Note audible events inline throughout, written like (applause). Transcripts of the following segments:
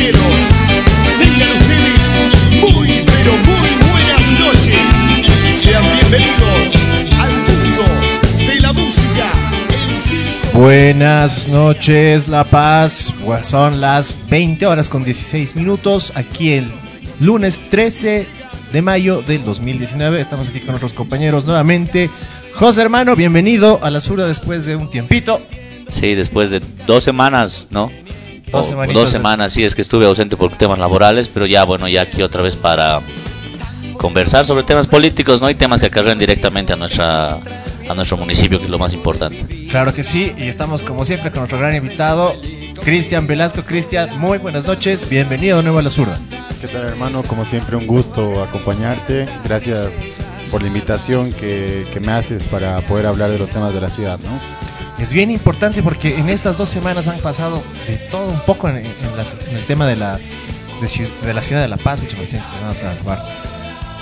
niños y caballeros, tengan ustedes muy, pero muy buenas noches. Sean bienvenidos al mundo de la música. El circo. Buenas noches, La Paz. Son las 20 horas con 16 minutos. Aquí el lunes 13 de mayo del 2019. Estamos aquí con nuestros compañeros nuevamente. José hermano, bienvenido a la Surda después de un tiempito. Sí, después de dos semanas, ¿no? Dos semanas, sí, es que estuve ausente por temas laborales, pero ya, bueno, ya aquí otra vez para conversar sobre temas políticos, ¿no? Y temas que acarrean directamente a nuestra a nuestro municipio, que es lo más importante. Claro que sí, y estamos como siempre con nuestro gran invitado, Cristian Velasco. Cristian, muy buenas noches. Bienvenido de nuevo a la Surda. ¿Qué tal hermano? Como siempre un gusto acompañarte. Gracias por la invitación que, que me haces para poder hablar de los temas de la ciudad, ¿no? Es bien importante porque en estas dos semanas han pasado de todo un poco en, el tema de la, de, de la ciudad de La Paz.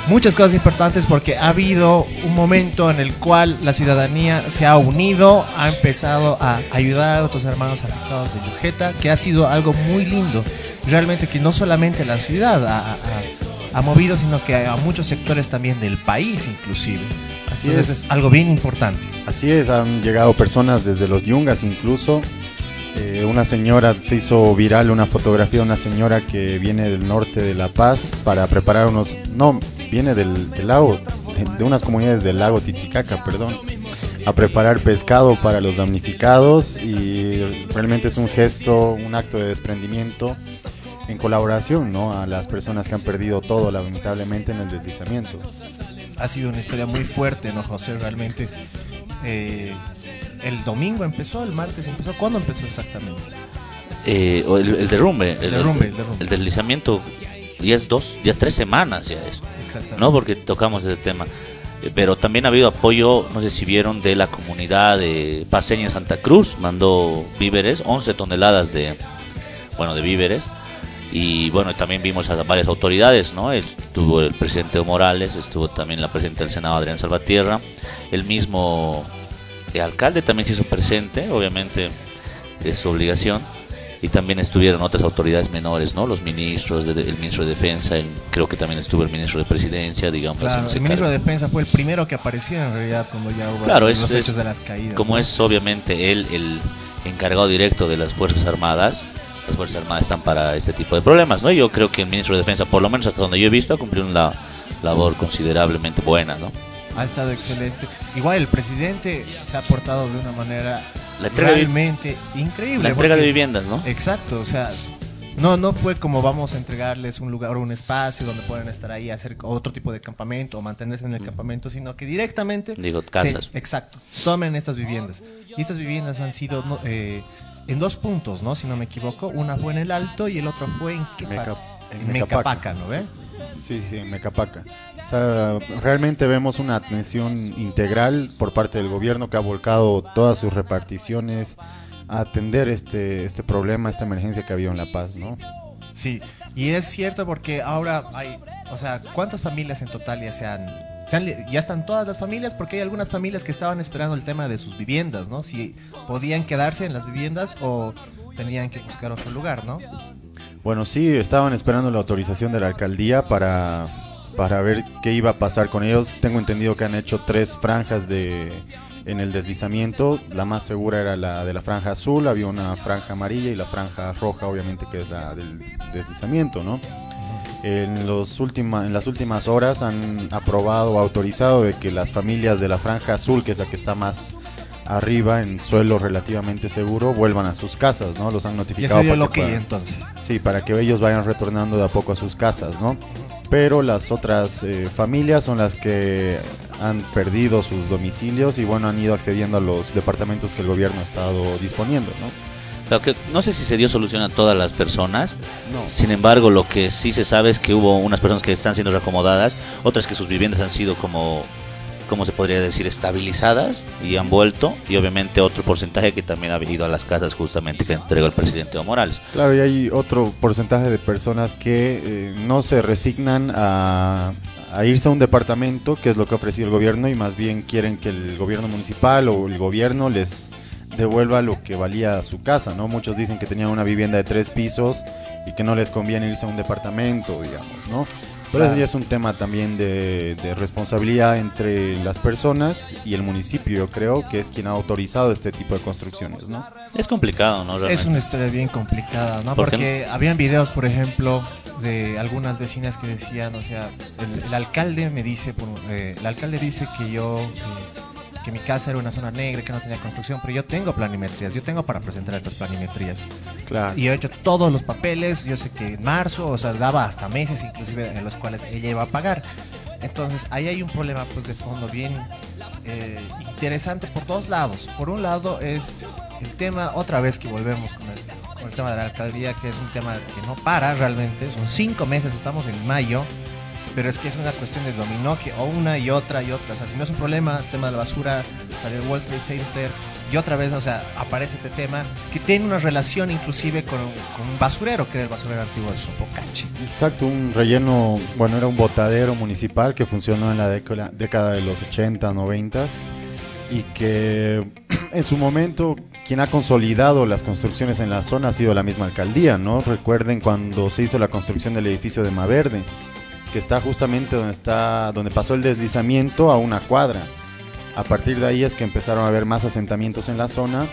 Muchas cosas importantes porque ha habido un momento en el cual la ciudadanía se ha unido, ha empezado a ayudar a otros hermanos afectados de Yujeta, que ha sido algo muy lindo. Realmente que no solamente la ciudad ha- ha movido, sino que a muchos sectores también del país inclusive. Así Entonces es. es algo bien importante. Así es, han llegado personas desde los yungas incluso. Eh, una señora se hizo viral una fotografía de una señora que viene del norte de La Paz para preparar unos... No, viene del, del lago, de, de unas comunidades del lago Titicaca, perdón, a preparar pescado para los damnificados y realmente es un gesto, un acto de desprendimiento en colaboración ¿no? a las personas que han perdido todo lamentablemente en el deslizamiento. Ha sido una historia muy fuerte, ¿no, José? Realmente. eh, el domingo empezó, el martes empezó. ¿Cuándo empezó exactamente? Eh, el derrumbe, el, derrumbe, el derrumbe. el deslizamiento, ya es dos, ya tres semanas ya es. Exactamente. ¿no? Porque tocamos ese tema. Eh, Pero también ha habido apoyo, no sé si vieron, de la comunidad de Paseña Santa Cruz, mandó víveres, 11 toneladas de, bueno, de víveres. Y bueno, también vimos a varias autoridades, ¿no? Estuvo el presidente Morales, estuvo también la presidenta del Senado, Adrián Salvatierra, el mismo eh, alcalde también se hizo presente, obviamente es su obligación. Y también estuvieron otras autoridades menores, ¿no? Los ministros, de- el ministro de Defensa, el- creo que también estuvo el ministro de Presidencia, digamos. Claro, el ministro de Defensa fue el primero que apareció en realidad cuando ya hubo Claro, los es- hechos es- de las caídas. Como ¿no? es obviamente él el encargado directo de las Fuerzas Armadas, las Fuerzas Armadas están para este tipo de problemas, ¿no? Yo creo que el ministro de Defensa, por lo menos hasta donde yo he visto, ha cumplido una labor considerablemente buena, ¿no? Ha estado excelente. Igual el presidente se ha portado de una manera La entrega, de, realmente increíble. la entrega de viviendas, ¿no? Exacto, o sea, no, no fue como vamos a entregarles un lugar o un espacio donde pueden estar ahí, hacer otro tipo de campamento o mantenerse en el campamento, sino que directamente... Digo, casas. se- exacto, tomen estas viviendas. Y estas viviendas han sido no, eh, en dos puntos, ¿no? Si no me equivoco. Una fue en el Alto y el otro fue en, qué Meca- en en Mecapaca, ¿no ve? Sí, sí, en Mecapaca. O sea, realmente vemos una atención integral por parte del gobierno que ha volcado todas sus reparticiones a atender este, este problema, esta emergencia que había en La Paz, ¿no? Sí, y es cierto porque ahora hay, o sea, ¿cuántas familias en total ya se han, ya están todas las familias? Porque hay algunas familias que estaban esperando el tema de sus viviendas, ¿no? Si podían quedarse en las viviendas o tenían que buscar otro lugar, ¿no? Bueno, sí, estaban esperando la autorización de la alcaldía para, para ver qué iba a pasar con ellos. Tengo entendido que han hecho tres franjas de en el deslizamiento, la más segura era la de la franja azul, había una franja amarilla y la franja roja, obviamente, que es la del deslizamiento, ¿no? En, los última, en las últimas horas han aprobado o autorizado de que las familias de la franja azul, que es la que está más arriba en suelo relativamente seguro, vuelvan a sus casas, ¿no? Los han Ya notificado. se dio para lo que puedan- entonces. Sí, para que ellos vayan retornando de a poco a sus casas, ¿no? Pero las otras eh, familias son las que han perdido sus domicilios y bueno, han ido accediendo a los departamentos que el gobierno ha estado disponiendo, ¿no? Que no sé si se dio solución a todas las personas. No. Sin embargo, lo que sí se sabe es que hubo unas personas que están siendo reacomodadas, otras que sus viviendas han sido como, ¿cómo se podría decir? Estabilizadas y han vuelto. Y obviamente otro porcentaje que también ha ido a las casas justamente que entregó el presidente Evo Morales. Claro, y hay otro porcentaje de personas que eh, no se resignan a, a irse a un departamento, que es lo que ha ofrecido el gobierno, y más bien quieren que el gobierno municipal o el gobierno les devuelva lo que valía su casa, ¿no? Muchos dicen que tenían una vivienda de tres pisos y que no les conviene irse a un departamento, digamos, ¿no? Pero eso Claro. ya es un tema también de, de responsabilidad entre las personas y el municipio, yo creo, que es quien ha autorizado este tipo de construcciones, ¿no? Es complicado, ¿no? Es Realmente. una historia bien complicada, ¿no? ¿Por Porque habían videos, por ejemplo, de algunas vecinas que decían, o sea, el, el alcalde me dice, por- eh, el alcalde dice que yo, eh, que mi casa era una zona negra, que no tenía construcción, pero yo tengo planimetrías, yo tengo para presentar estas planimetrías. Claro. Y he hecho todos los papeles, yo sé que en marzo, o sea, daba hasta meses inclusive en los cuales ella iba a pagar. Entonces ahí hay un problema pues de fondo bien eh, interesante por dos lados. Por un lado es el tema, otra vez que volvemos con el, con el tema de la alcaldía, que es un tema que no para realmente, son cinco meses, estamos en mayo, pero es que es una cuestión de dominó, que o una y otra y otra, o sea, si no es un problema, el tema de la basura, salió el World Trade Center, y otra vez, o sea, aparece este tema que tiene una relación inclusive con, con un basurero, que era el basurero antiguo de Sopocache. Exacto, un relleno, bueno, era un botadero municipal que funcionó en la década, década de los 80, 90 y que (clears throat) en su momento quien ha consolidado las construcciones en la zona ha sido la misma alcaldía, ¿no? Recuerden cuando se hizo la construcción del edificio de Maverde, que está justamente donde está donde pasó el deslizamiento a una cuadra. A partir de ahí es que empezaron a haber más asentamientos en la zona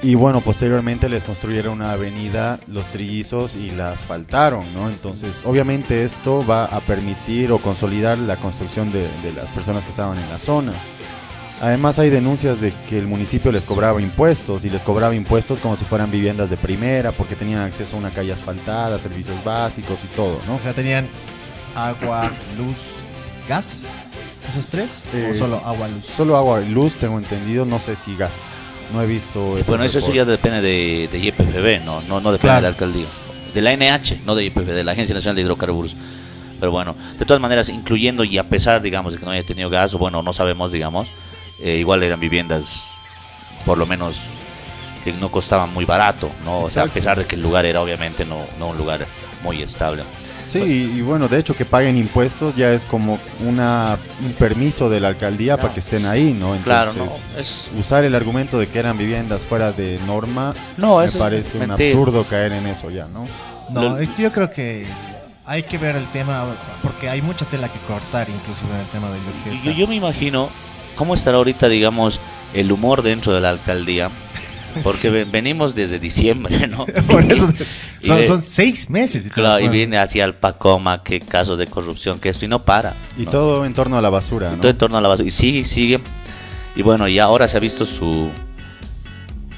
y bueno, posteriormente les construyeron una avenida Los Trillizos y la asfaltaron, ¿no? Entonces, obviamente esto va a permitir o consolidar la construcción de, de las personas que estaban en la zona. Además hay denuncias de que el municipio les cobraba impuestos y les cobraba impuestos como si fueran viviendas de primera porque tenían acceso a una calle asfaltada, servicios básicos y todo, ¿no? O sea, tenían agua, luz, gas, esos tres, Eh, o solo agua, luz. Solo agua y luz, tengo entendido, no sé si gas. No he visto esos Bueno, eso, eso ya depende de, de YPFB, no, no, no depende Claro. de la alcaldía. De la NH, no de YPFB, de la Agencia Nacional de Hidrocarburos. Pero bueno, de todas maneras, incluyendo y a pesar, digamos, de que no haya tenido gas, o bueno, no sabemos, digamos, eh, igual eran viviendas, por lo menos, que no costaban muy barato, ¿no? O sea, a pesar de que el lugar era obviamente no, no un lugar muy estable. Sí, y, y bueno, de hecho que paguen impuestos ya es como una, un permiso de la alcaldía para que estén ahí, ¿no? Claro, Entonces, no, es, usar el argumento de que eran viviendas fuera de norma no, me parece un absurdo caer en eso ya, ¿no? No, yo creo que hay que ver el tema, porque hay mucha tela que cortar, inclusive en el tema de. Yo, yo me imagino cómo estará ahorita, digamos, el humor dentro de la alcaldía. (laughs) Porque ven- venimos desde diciembre, ¿no? (laughs) Por eso, (laughs) son, de- son seis meses. Claro, y viene hacia el Pacoma, que casos de corrupción, que esto y no para. Y ¿no? todo en torno a la basura, Y ¿no? todo en torno a la basura. Y sigue, sigue. Y bueno, y ahora se ha visto su.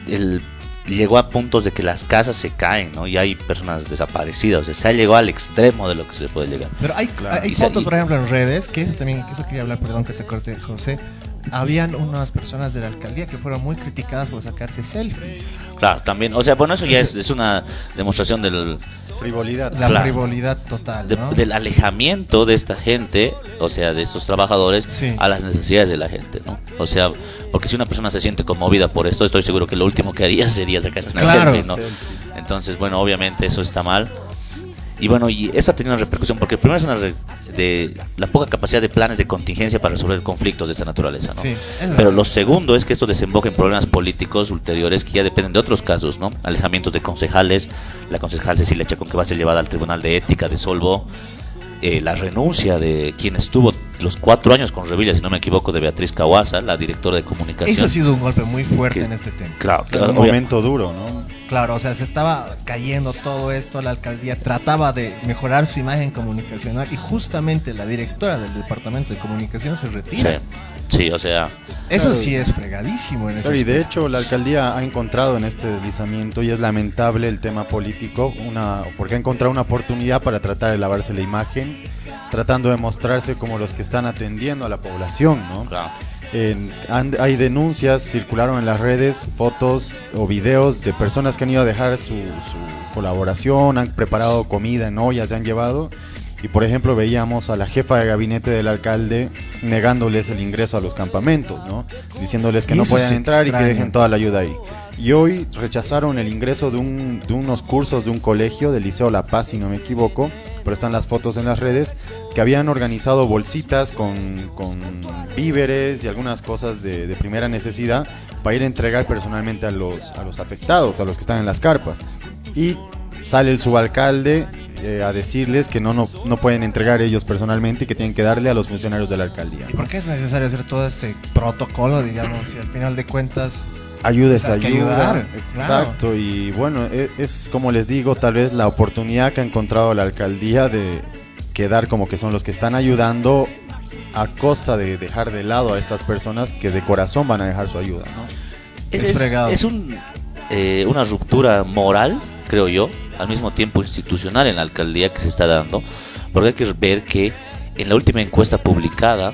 El, llegó a puntos de que las casas se caen, ¿no? Y hay personas desaparecidas. O sea, se ha llegado al extremo de lo que se puede llegar. Pero hay, Claro. hay fotos, y- por ejemplo, en redes, que eso también, eso quería hablar, perdón que te corte, José. Habían unas personas de la alcaldía que fueron muy criticadas por sacarse selfies. Claro, también. O sea, bueno, eso ya es, es una demostración del, Frivolidad. La Claro. frivolidad total, de- ¿no? del alejamiento de esta gente, o sea, de estos trabajadores, Sí. a las necesidades de la gente, ¿no? O sea, porque si una persona se siente conmovida por esto, estoy seguro que lo último que haría (laughs) sería sacarse una Claro. selfie, ¿no? Entonces, bueno, obviamente eso está mal. Y bueno, y esto ha tenido una repercusión, porque primero es una re- de la poca capacidad de planes de contingencia para resolver conflictos de esta naturaleza, ¿no? Sí, es Pero lo segundo es que esto desemboca en problemas políticos ulteriores que ya dependen de otros casos, ¿no? Alejamientos de concejales, la concejal Cecilia Chacón que va a ser llevada al Tribunal de Ética de Solvo, eh, la renuncia de quien estuvo los cuatro años con Revilla, si no me equivoco, de Beatriz Cahuasa, la directora de comunicación. Eso ha sido un golpe muy fuerte Que- en este tema. Claro, Era un obvia- momento duro, ¿no? Claro, o sea, se estaba cayendo todo esto, la alcaldía trataba de mejorar su imagen comunicacional y justamente la directora del departamento de comunicación se Sí, retira. sí, o sea, Eso Claro. sí es fregadísimo en ese Claro, y de hecho la alcaldía ha encontrado en este deslizamiento y es lamentable el tema político, una, porque ha encontrado una oportunidad para tratar de lavarse la imagen, tratando de mostrarse como los que están atendiendo a la población, ¿no? claro. En- han- hay denuncias, circularon en las redes fotos o videos de personas que han ido a dejar su, su colaboración, han preparado comida en ollas, se han llevado. Y por ejemplo veíamos a la jefa de gabinete del alcalde negándoles el ingreso a los campamentos, ¿no? Diciéndoles que no pueden entrar y que dejen toda la ayuda ahí. Y hoy rechazaron el ingreso de, un, de unos cursos de un colegio, del Liceo La Paz, si no me equivoco, pero están las fotos en las redes, que habían organizado bolsitas con, con víveres y algunas cosas de, de primera necesidad para ir a entregar personalmente a los, a los afectados, a los que están en las carpas. Y sale el subalcalde eh, a decirles que no, no, no pueden entregar ellos personalmente y que tienen que darle a los funcionarios de la alcaldía. ¿Y por qué es necesario hacer todo este protocolo, digamos, si al final de cuentas Ayuda es Tienes que ayuda. ayudar, claro. Exacto, y bueno, e- es, como les digo, tal vez la oportunidad que ha encontrado la alcaldía de quedar como que son los que están ayudando a costa de dejar de lado a estas personas que de corazón van a dejar su ayuda, ¿no? Es, Es es- fregado. es un, eh, una ruptura moral, creo yo, al mismo tiempo institucional en la alcaldía que se está dando, porque hay que ver que en la última encuesta publicada,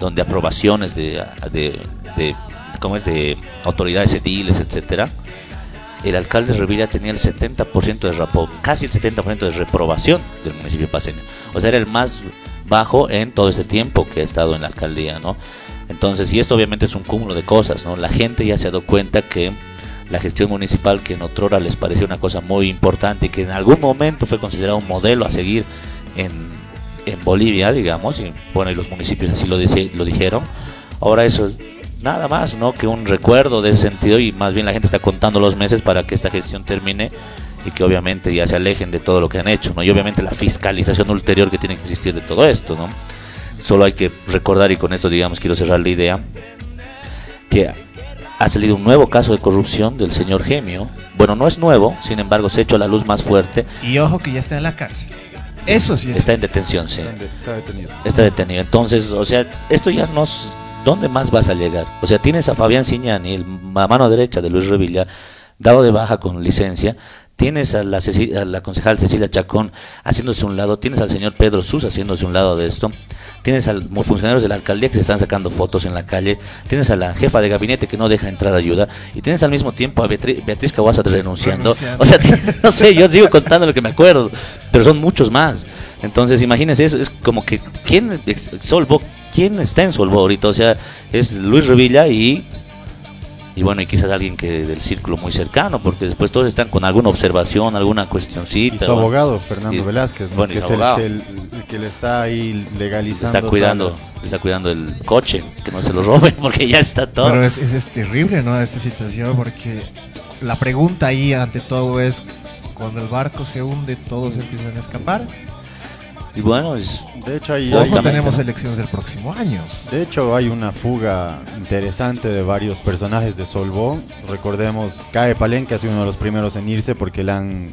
donde aprobaciones de, de, ¿cómo es? de autoridades ediles, etcétera, el alcalde Revilla tenía el 70% de rapo, casi el 70% de reprobación del municipio paseño. O sea, era el más bajo en todo ese tiempo que ha estado en la alcaldía, ¿no? Entonces, y esto obviamente es un cúmulo de cosas, ¿no? La gente ya se ha dado cuenta que la gestión municipal que en otrora les parecía una cosa muy importante y que en algún momento fue considerado un modelo a seguir en, en Bolivia, digamos, y bueno, y los municipios así lo, lo dijeron, ahora eso es nada más, ¿no? Que un recuerdo de ese sentido y más bien la gente está contando los meses para que esta gestión termine y que obviamente ya se alejen de todo lo que han hecho, ¿no? Y obviamente la fiscalización ulterior que tiene que existir de todo esto, ¿no? Solo hay que recordar, y con esto, digamos, quiero cerrar la idea, que ha salido un nuevo caso de corrupción del señor Gemio. Bueno, no es nuevo, sin embargo, se ha hecho a la luz más fuerte. Y ojo que ya está en la cárcel. Eso sí es. Está en detención, sí. Está de- está detenido. Está detenido. Entonces, o sea, esto ya no... s- ¿Dónde más vas a llegar? O sea, tienes a Fabián Ciñani, el ma- mano derecha de Luis Revilla, dado de baja con licencia. Tienes a la, Ceci- a la concejal Cecilia Chacón haciéndose un lado. Tienes al señor Pedro Sus haciéndose un lado de esto. Tienes a los funcionarios de la alcaldía que se están sacando fotos en la calle. Tienes a la jefa de gabinete que no deja entrar ayuda. Y tienes al mismo tiempo a Beatriz, Beatriz Caguasa renunciando. Renunciando. (laughs) O sea, (laughs) no sé, yo sigo contando lo que me acuerdo. Pero son muchos más. Entonces, imagínense, es, es como que, ¿quién Solvo, quién está en Solvo ahorita? O sea, es Luis Revilla y, y bueno, y quizás alguien que del círculo muy cercano, porque después todos están con alguna observación, alguna Y cuestioncita. su ¿no? abogado, Fernando Y- Velázquez, ¿no? bueno, y que su es el que, el- el que le está ahí legalizando. está cuidando, está cuidando el coche, que no se lo roben, (laughs) porque ya está todo. Pero es, es, es terrible, ¿no? Esta situación, porque la pregunta ahí ante todo es: cuando el barco se hunde, todos empiezan a escapar. Y bueno, es, De hecho, Ojo, hay- tenemos elecciones del próximo año. de hecho, hay una fuga interesante de varios personajes de Solvó. Recordemos, Cae Palenque ha sido uno de los primeros en irse porque le han,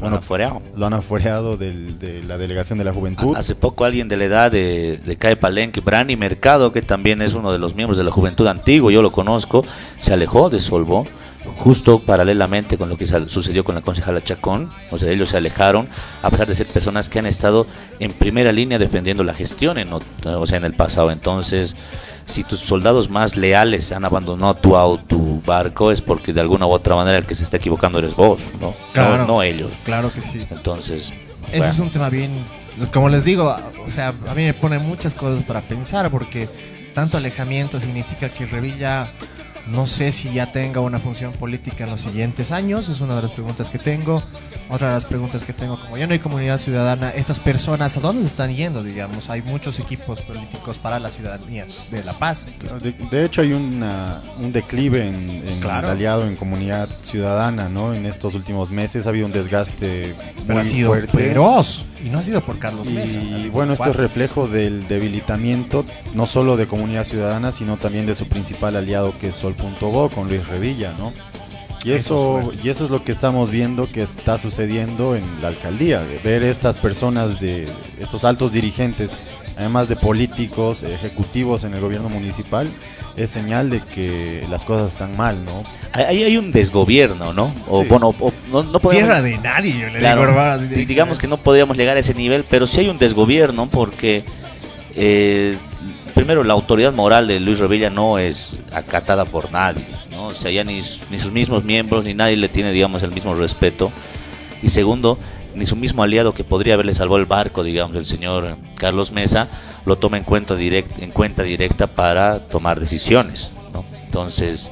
bueno, fuera. lo han afuereado del- de la delegación de la juventud. Hace poco alguien de la edad de, de Cae Palenque, Brani Mercado, que también es uno de los miembros de la Juventud Antiguo, yo lo conozco, se alejó de Solvo, justo paralelamente con lo que sucedió con la concejala Chacón, o sea, ellos se alejaron, a pesar de ser personas que han estado en primera línea defendiendo la gestión, en, o sea, en el pasado. Entonces, si tus soldados más leales han abandonado tu auto, tu barco, es porque de alguna u otra manera el que se está equivocando eres vos, ¿no? Claro. No, no ellos. Claro que sí. Entonces, Ese bueno. es un tema bien, como les digo, o sea, a mí me pone muchas cosas para pensar porque tanto alejamiento significa que Revilla no sé si ya tenga una función política en los siguientes años, es una de las preguntas que tengo. Otra de las preguntas que tengo, como ya no hay comunidad ciudadana, estas personas, ¿a dónde se están yendo? Digamos, hay muchos equipos políticos para la ciudadanía de La Paz. De, de hecho, hay una- un declive en, en Claro. aliado en comunidad ciudadana, ¿no? En estos últimos meses ha habido un desgaste Pero muy ha sido fuerte. feroz. Y no ha sido por Carlos Mesa. Y sido bueno, esto es reflejo del debilitamiento no solo de Comunidad Ciudadana, sino también de su principal aliado que es Sol.go con Luis Revilla, ¿no? Y Eso eso, es y eso es lo que estamos viendo que está sucediendo en la alcaldía, de ver estas personas de estos altos dirigentes, además de políticos, ejecutivos en el gobierno municipal, es señal de que las cosas están mal, ¿no? Ahí hay un desgobierno, ¿no? O Sí. bueno, o- no, no podemos- Tierra de nadie, yo le Claro, digo, hermano, digamos que no podríamos llegar a ese nivel, pero sí hay un desgobierno porque eh, primero la autoridad moral de Luis Revilla no es acatada por nadie, ¿no? O sea, ya ni, sus mismos miembros ni nadie le tiene, digamos, el mismo respeto. Y segundo, ni su mismo aliado que podría haberle salvado el barco, digamos, el señor Carlos Mesa, lo toma en cuenta, direct, en cuenta directa para tomar decisiones, ¿no? Entonces,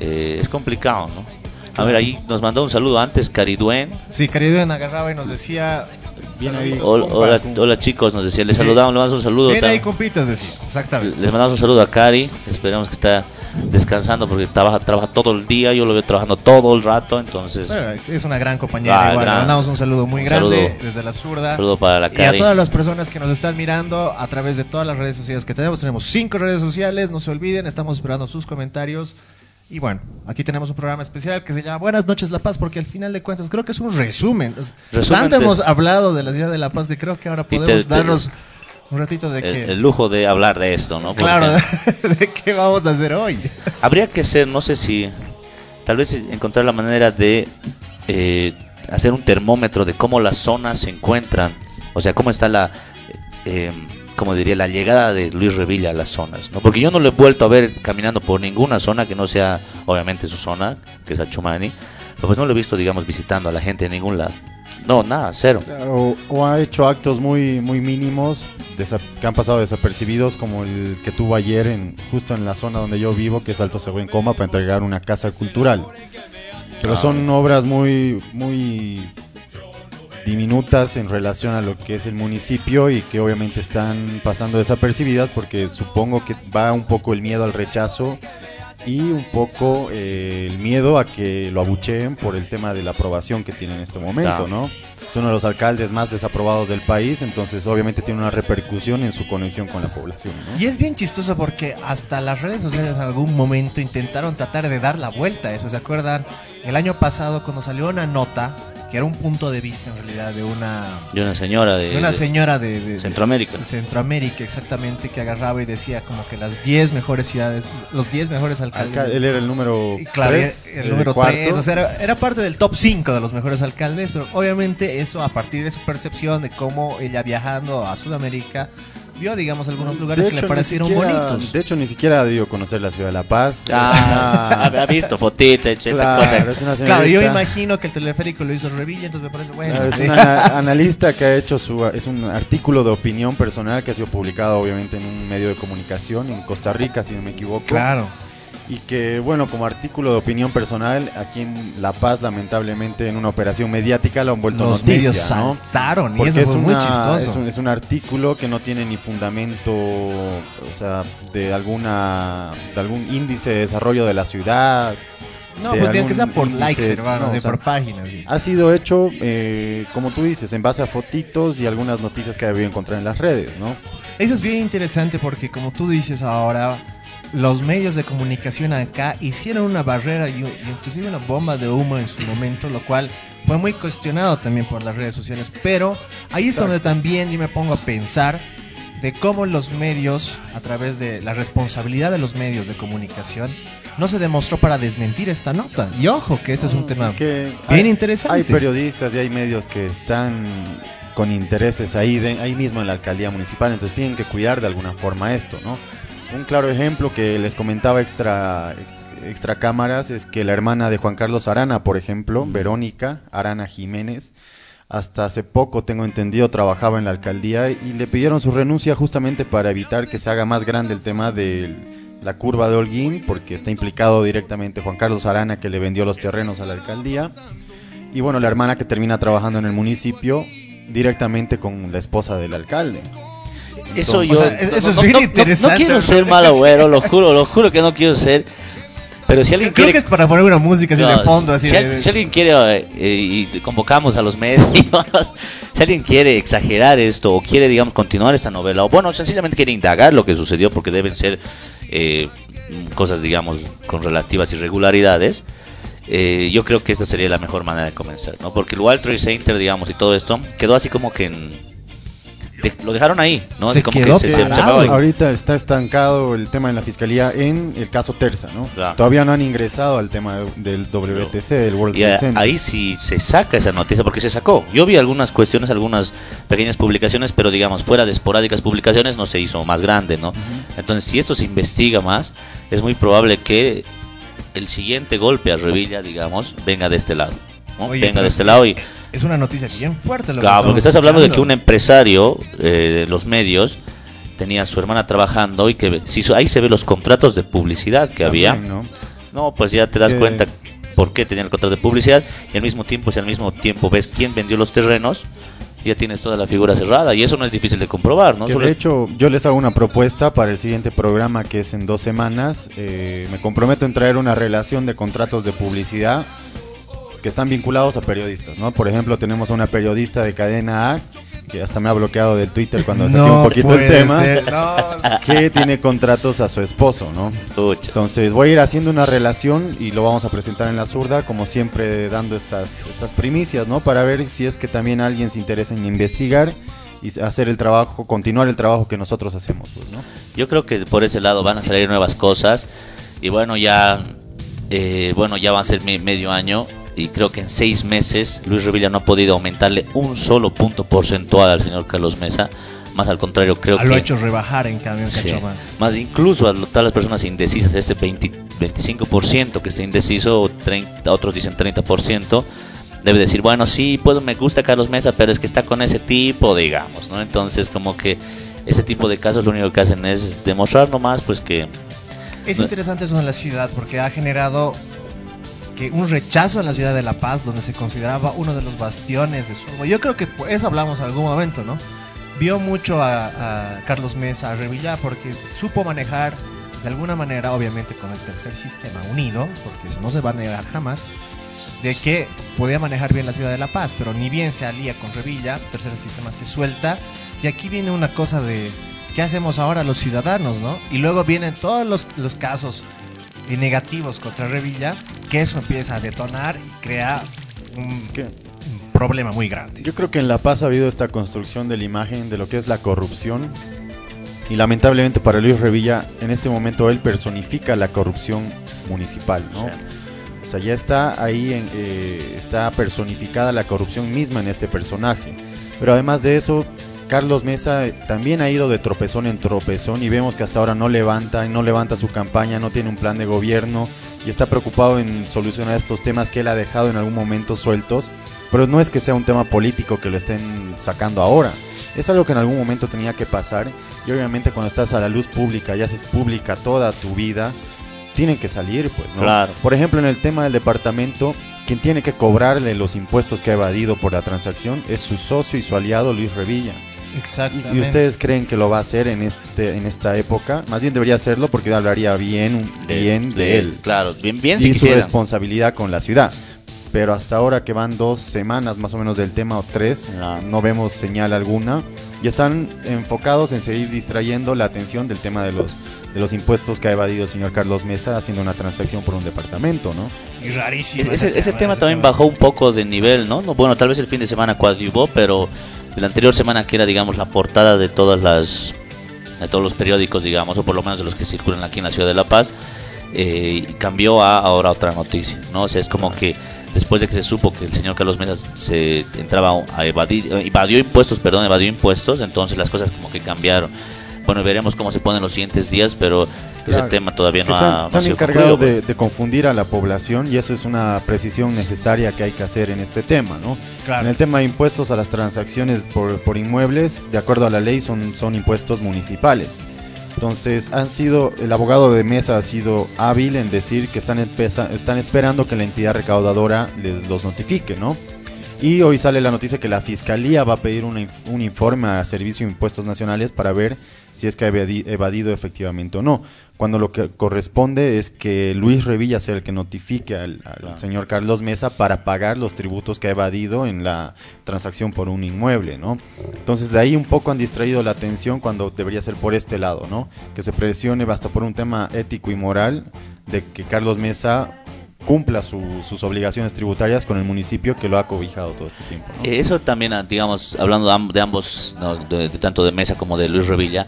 eh, es complicado, ¿no? A ver, ahí nos mandó un saludo antes Cariduen, Sí, Cariduen agarraba y nos decía. Ahí. "Saluditos, Hola, hola, compas". hola, chicos, nos decía, les Sí. saludamos, le mandamos un saludo. Viene ahí, compitas, decía. Exactamente. les mandamos un saludo a Cari, esperamos que está descansando porque trabaja, trabaja todo el día, yo lo veo trabajando todo el rato, entonces Bueno, es, una gran compañera. Ah, igual. Le gran. mandamos un saludo muy Un grande saludo. desde la zurda. saludo para la Y a Cari. todas las personas que nos están mirando a través de todas las redes sociales que tenemos, tenemos cinco redes sociales, no se olviden, estamos esperando sus comentarios. Y bueno, aquí tenemos un programa especial que se llama Buenas noches La Paz, porque al final de cuentas creo que es un resumen. Es- Resumen Tanto de- hemos hablado de la ciudad de La Paz que creo que ahora te- podemos te- darnos un ratito de el, que... el lujo de hablar de esto, ¿no? Porque claro, (laughs) de qué vamos a hacer hoy. Habría que ser, no sé si, tal vez encontrar la manera de eh, hacer un termómetro de cómo las zonas se encuentran, o sea, cómo está la, eh, como diría, la llegada de Luis Revilla a las zonas, ¿no? Porque yo no lo he vuelto a ver caminando por ninguna zona que no sea, obviamente, su zona, que es Achumani, pero pues no lo he visto, digamos, visitando a la gente en ningún lado. No, nada, cero. O, o ha hecho actos muy muy mínimos que han pasado desapercibidos como el que tuvo ayer en justo en la zona donde yo vivo que es Alto Según Coma para entregar una casa cultural pero Ah. son obras muy muy diminutas en relación a lo que es el municipio y que obviamente están pasando desapercibidas porque supongo que va un poco el miedo al rechazo y un poco eh, el miedo a que lo abucheen por el tema de la aprobación que tiene en este momento. ¿no? Es uno de los alcaldes más desaprobados del país, entonces obviamente tiene una repercusión en su conexión con la población, ¿no? Y es bien chistoso porque hasta las redes sociales en algún momento intentaron tratar de dar la vuelta a eso. ¿Se acuerdan? El año pasado cuando salió una nota, que era un punto de vista en realidad de una, De una señora de, de una de señora de, de- Centroamérica. de Centroamérica exactamente, que agarraba y decía como que las 10 mejores ciudades, los 10 mejores alcaldes. Alca- él era el número Y Claro, tres, era el el número cuarto. 3, o sea, era, era parte del top 5 de los mejores alcaldes, pero obviamente eso a partir de su percepción de cómo ella viajando a Sudamérica vio, digamos, algunos lugares De que le hecho, ni parecieron siquiera- bonitos. De hecho, ni siquiera ha debido conocer la ciudad de La Paz. Ah, (laughs) una- ha visto etcétera, Claro, cosas. Claro, yo imagino que el teleférico lo hizo Revilla, entonces me parece bueno. Claro, es una (laughs) analista que ha hecho su es un artículo de opinión personal que ha sido publicado obviamente en un medio de comunicación en Costa Rica si no me equivoco Claro. Y que bueno como artículo de opinión personal aquí en La Paz lamentablemente en una operación mediática lo han vuelto Los noticia medios ¿no? saltaron y eso es, fue una- muy chistoso. es un, es un artículo que no tiene ni fundamento, o sea, de alguna de algún índice de desarrollo de la ciudad. no, pues tiene que ser por índice- likes, hermano, no, de o sea, por páginas. sí. ha sido hecho, eh, como tú dices, en base a fotitos y algunas noticias que ha debido encontrar en las redes, ¿no? Eso es bien interesante porque como tú dices ahora, los medios de comunicación acá hicieron una barrera y, y inclusive una bomba de humo en su momento, lo cual fue muy cuestionado también por las redes sociales. Pero ahí es donde también yo me pongo a pensar de cómo los medios, a través de la responsabilidad de los medios de comunicación, no se demostró para desmentir esta nota. Y ojo, que ese es un tema Es que bien hay- interesante. Hay periodistas y hay medios que están con intereses ahí, de- ahí mismo en la alcaldía municipal, entonces tienen que cuidar de alguna forma esto, ¿no? Un claro ejemplo que les comentaba extra, ex- extra cámaras es que la hermana de Juan Carlos Arana, por ejemplo, Verónica Arana Jiménez, hasta hace poco, tengo entendido, trabajaba en la alcaldía y le pidieron su renuncia justamente para evitar que se haga más grande el tema de la curva de Holguín, porque está implicado directamente Juan Carlos Arana, que le vendió los terrenos a la alcaldía. Y bueno, la hermana que termina trabajando en el municipio directamente con la esposa del alcalde. Eso Entonces- yo. O sea, eso no- es no- bien no- interesante, No, quiero ser mal (laughs) agüero, lo juro, lo juro que no quiero ser. Pero si alguien Creo quiere. que es para poner una música así No, de fondo, así si, de- al- si alguien quiere eh, y convocamos a los medios, (laughs) si alguien quiere exagerar esto o quiere, digamos, continuar esta novela, o bueno, sencillamente quiere indagar lo que sucedió porque deben ser eh, cosas, digamos, con relativas irregularidades, eh, yo creo que esta sería la mejor manera de comenzar, ¿no? Porque el World Trade Center, digamos, y todo esto, quedó así como que en- de- lo dejaron ahí, ¿no? Se como quedó que se, se- se Ahorita está estancado el tema en la fiscalía en el caso Terza, ¿no? Claro. Todavía no han ingresado al tema del WTC, del World Y Trade a- Center. ahí sí se saca esa noticia, porque se sacó. Yo vi algunas cuestiones, algunas pequeñas publicaciones, pero digamos, fuera de esporádicas publicaciones no se hizo más grande, ¿no? Entonces, si esto se investiga más, es muy probable que el siguiente golpe a Revilla, digamos, venga de este lado. ¿no? Oye, venga de este lado y... Es una noticia bien fuerte lo que Claro, porque estás hablando de que un empresario eh, de los medios tenía a su hermana trabajando y que si su- ahí se ve los contratos de publicidad que había. ¿no? No, pues ya te das cuenta por qué tenía el contrato de publicidad y al mismo tiempo, si al mismo tiempo ves quién vendió los terrenos, ya tienes toda la figura cerrada y eso no es difícil de comprobar, ¿no? Que de hecho, yo les hago una propuesta para el siguiente programa que es en dos semanas. Eh, me comprometo en traer una relación de contratos de publicidad que están vinculados a periodistas, ¿no? Por ejemplo, tenemos a una periodista de cadena A que hasta me ha bloqueado del Twitter cuando saqué No un poquito el tema, ser, no. (laughs) que tiene contratos a su esposo, ¿no? Pucha. Entonces voy a ir haciendo una relación y lo vamos a presentar en la zurda, como siempre dando estas, estas primicias, ¿no? Para ver si es que también alguien se interesa en investigar y hacer el trabajo, continuar el trabajo que nosotros hacemos, pues, ¿no? Yo creo que por ese lado van a salir nuevas cosas y bueno, ya eh, bueno, ya va a ser me- medio año y creo que en seis meses Luis Revilla no ha podido aumentarle un solo punto porcentual al señor Carlos Mesa. Más al contrario, creo Ah, que lo ha hecho rebajar en cambio un Sí. cacho más. Más incluso a todas las personas indecisas, este 20 25% que está indeciso, o 30, otros dicen 30%, debe decir, bueno, sí, pues me gusta Carlos Mesa, pero es que está con ese tipo, digamos, ¿no? Entonces, como que ese tipo de casos lo único que hacen es demostrar nomás, pues que Es interesante eso en la ciudad porque ha generado que un rechazo en la ciudad de La Paz, donde se consideraba uno de los bastiones de su... Yo creo que por eso hablamos en algún momento, ¿no? Vio mucho a, Carlos Mesa, a Revilla, porque supo manejar de alguna manera, obviamente con el tercer sistema unido, porque eso no se va a negar jamás, de que podía manejar bien la ciudad de La Paz, pero ni bien se alía con Revilla, tercer sistema se suelta, y aquí viene una cosa de qué hacemos ahora los ciudadanos, ¿no? Y luego vienen todos los, casos eh, negativos contra Revilla, que eso empieza a detonar y crea un, Es que un problema muy grande. yo creo que en La Paz ha habido esta construcción de la imagen de lo que es la corrupción y lamentablemente para Luis Revilla en este momento él personifica la corrupción municipal, ¿no? O sea, ya está ahí, en, eh, está personificada la corrupción misma en este personaje. Pero además de eso, Carlos Mesa también ha ido de tropezón en tropezón y vemos que hasta ahora no levanta, no levanta su campaña, no tiene un plan de gobierno y está preocupado en solucionar estos temas que él ha dejado en algún momento sueltos. Pero no es que sea un tema político que lo estén sacando ahora. Es algo que en algún momento tenía que pasar y obviamente cuando estás a la luz pública y haces pública toda tu vida, tienen que salir, pues, ¿no? Claro. Por ejemplo, en el tema del departamento, quien tiene que cobrarle los impuestos que ha evadido por la transacción es su socio y su aliado Luis Revilla. Exactamente. ¿Y ustedes creen que lo va a hacer en este en esta época? Más bien debería hacerlo porque hablaría bien, bien de, él Claro, bien, bien si y su responsabilidad con la ciudad. Pero hasta ahora que van dos semanas más o menos del tema o tres, No. no vemos señal alguna y están enfocados en seguir distrayendo la atención del tema de los de los impuestos que ha evadido el señor Carlos Mesa haciendo una transacción por un departamento, ¿no? Y rarísimo. Ese, ese tema también bajó un poco de nivel, ¿no? No, Bueno, tal vez el fin de semana coadyuvó, pero de la anterior semana que era, digamos, la portada de todas las de todos los periódicos, digamos, o por lo menos de los que circulan aquí en la ciudad de La Paz, eh, cambió a ahora otra noticia, ¿no? O es como que después de que se supo que el señor Carlos Mesa se entraba a evadir, evadió impuestos, perdón, evadió impuestos, entonces las cosas como que cambiaron. Bueno, veremos cómo se ponen los siguientes días, pero Claro. ese tema todavía no se han, ha, no se ha han sido encargado concluido, de, de confundir a la población y eso es una precisión necesaria que hay que hacer en este tema, ¿no? En Claro. el tema de impuestos a las transacciones por, por inmuebles, de acuerdo a la ley, son, son impuestos municipales. Entonces, han sido, el abogado de mesa ha sido hábil en decir que están, empeza- están esperando que la entidad recaudadora les los notifique, ¿no? Y hoy sale la noticia que la Fiscalía va a pedir inf- un informe a Servicio de Impuestos Nacionales para ver si es que ha evadi- evadido efectivamente o no. Cuando lo que corresponde es que Luis Revilla sea el que notifique al, al Claro. señor Carlos Mesa para pagar los tributos que ha evadido en la transacción por un inmueble, ¿no? Entonces de ahí un poco han distraído la atención cuando debería ser por este lado, ¿no? Que se presione hasta por un tema ético y moral de que Carlos Mesa cumpla su- sus obligaciones tributarias con el municipio que lo ha cobijado todo este tiempo. ¿no? Eso también, ah, digamos, hablando de, amb- de ambos, ¿no? de, de tanto de Mesa como de Luis Revilla,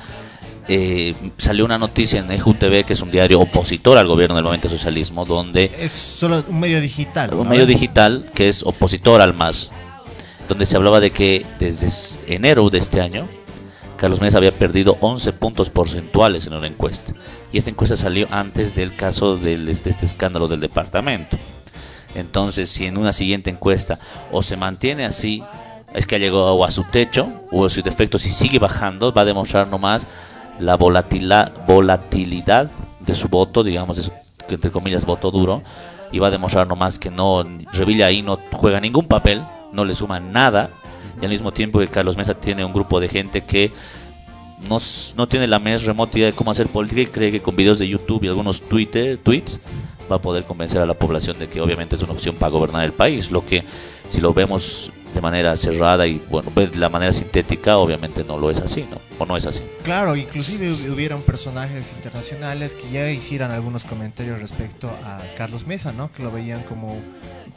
eh, salió una noticia en EJUTV, que es un diario opositor al gobierno del momento socialismo, donde Es solo un medio digital. un ¿no? medio digital que es opositor al MAS, donde se hablaba de que desde enero de este año, Carlos Mesa había perdido 11 puntos porcentuales en una encuesta. Y esta encuesta salió antes del caso del, de este escándalo del departamento. Entonces, si en una siguiente encuesta o se mantiene así, es que ha llegado a su techo, o a su defecto, si sigue bajando, va a demostrar nomás la volatilidad de su voto, digamos, de entre comillas, voto duro, y va a demostrar nomás que no, Revilla ahí no juega ningún papel, no le suma nada, y al mismo tiempo que Carlos Mesa tiene un grupo de gente que no, tiene la más remota idea de cómo hacer política y cree que con videos de YouTube y algunos Twitter, tweets va a poder convencer a la población de que obviamente es una opción para gobernar el país, lo que si lo vemos de manera cerrada y bueno, de la manera sintética, obviamente no lo es así, ¿no? O no es así. Claro, inclusive hub- hubieron personajes internacionales que ya hicieran algunos comentarios respecto a Carlos Mesa, ¿no? Que lo veían como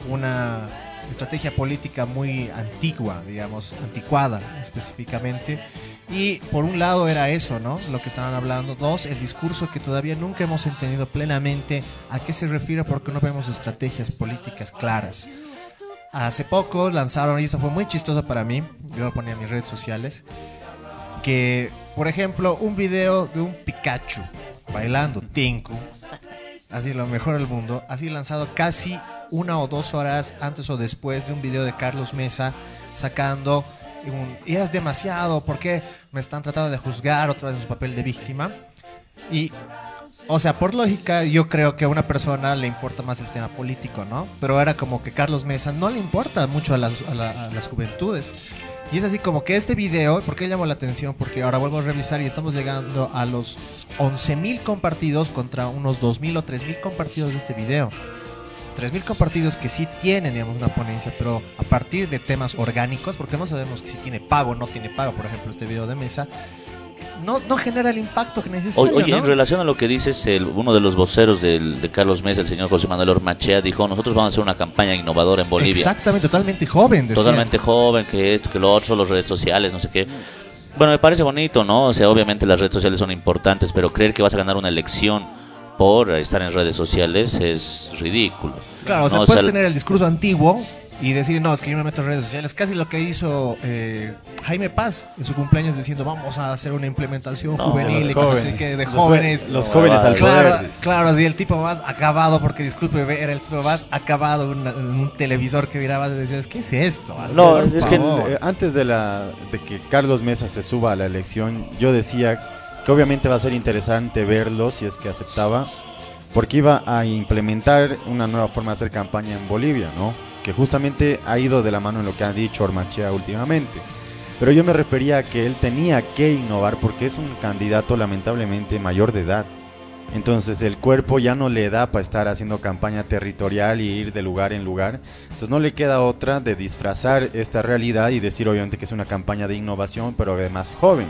una estrategia política muy antigua, digamos, anticuada específicamente. Y por un lado era eso, ¿no? Lo que estaban hablando. Dos, el discurso que todavía nunca hemos entendido plenamente a qué se refiere porque no vemos estrategias políticas claras. Hace poco lanzaron, y eso fue muy chistoso para mí, yo lo ponía en mis redes sociales, que, por ejemplo, un video de un Pikachu bailando Tinku, así lo mejor del mundo, así lanzado casi una o dos horas antes o después de un video de Carlos Mesa sacando un, y es demasiado, ¿por qué me están tratando de juzgar otra vez en su papel de víctima? Y, o sea, por lógica, yo creo que a una persona le importa más el tema político, ¿no? Pero era como que Carlos Mesa no le importa mucho a las, a la- a las juventudes. Y es así como que este video, ¿por qué llamó la atención? Porque ahora vuelvo a revisar y estamos llegando a los 11.000 compartidos contra unos 2.000 o 3.000 compartidos de este video. 3.000 compartidos que sí tienen, digamos, una ponencia, pero a partir de temas orgánicos, porque no sabemos que si tiene pago o no tiene pago, por ejemplo, este video de mesa, no, no genera el impacto que necesita. Oye, ¿no? en relación a lo que dices, el, uno de los voceros del, de Carlos Mesa, el señor José Manuel Ormachea, dijo, nosotros vamos a hacer una campaña innovadora en Bolivia. Exactamente, totalmente joven. totalmente joven, que esto, que lo otro, las redes sociales, no sé qué. Bueno, me parece bonito, ¿no? O sea, obviamente las redes sociales son importantes, pero creer que vas a ganar una elección por estar en redes sociales es ridículo. Claro, o sea, No, puedes o sea, tener el discurso antiguo y decir, no, es que yo me meto en redes sociales. Casi lo que hizo eh, Jaime Paz en su cumpleaños diciendo, vamos a hacer una implementación No, juvenil y que no sé qué, de jóvenes. Los jóvenes al Claro, poder. claro, así el tipo más acabado, porque disculpe, era el tipo más acabado en, una- en un televisor que mirabas y decías, ¿qué es esto? Así, No, es que favor. eh, antes de, la, de que Carlos Mesa se suba a la elección, yo decía que obviamente va a ser interesante verlo si es que aceptaba, porque iba a implementar una nueva forma de hacer campaña en Bolivia, ¿no? Que justamente ha ido de la mano en lo que ha dicho Ormachea últimamente. Pero yo me refería a que él tenía que innovar porque es un candidato lamentablemente mayor de edad. Entonces el cuerpo ya no le da para estar haciendo campaña territorial y ir de lugar en lugar. Entonces no le queda otra de disfrazar esta realidad y decir obviamente que es una campaña de innovación, pero además joven.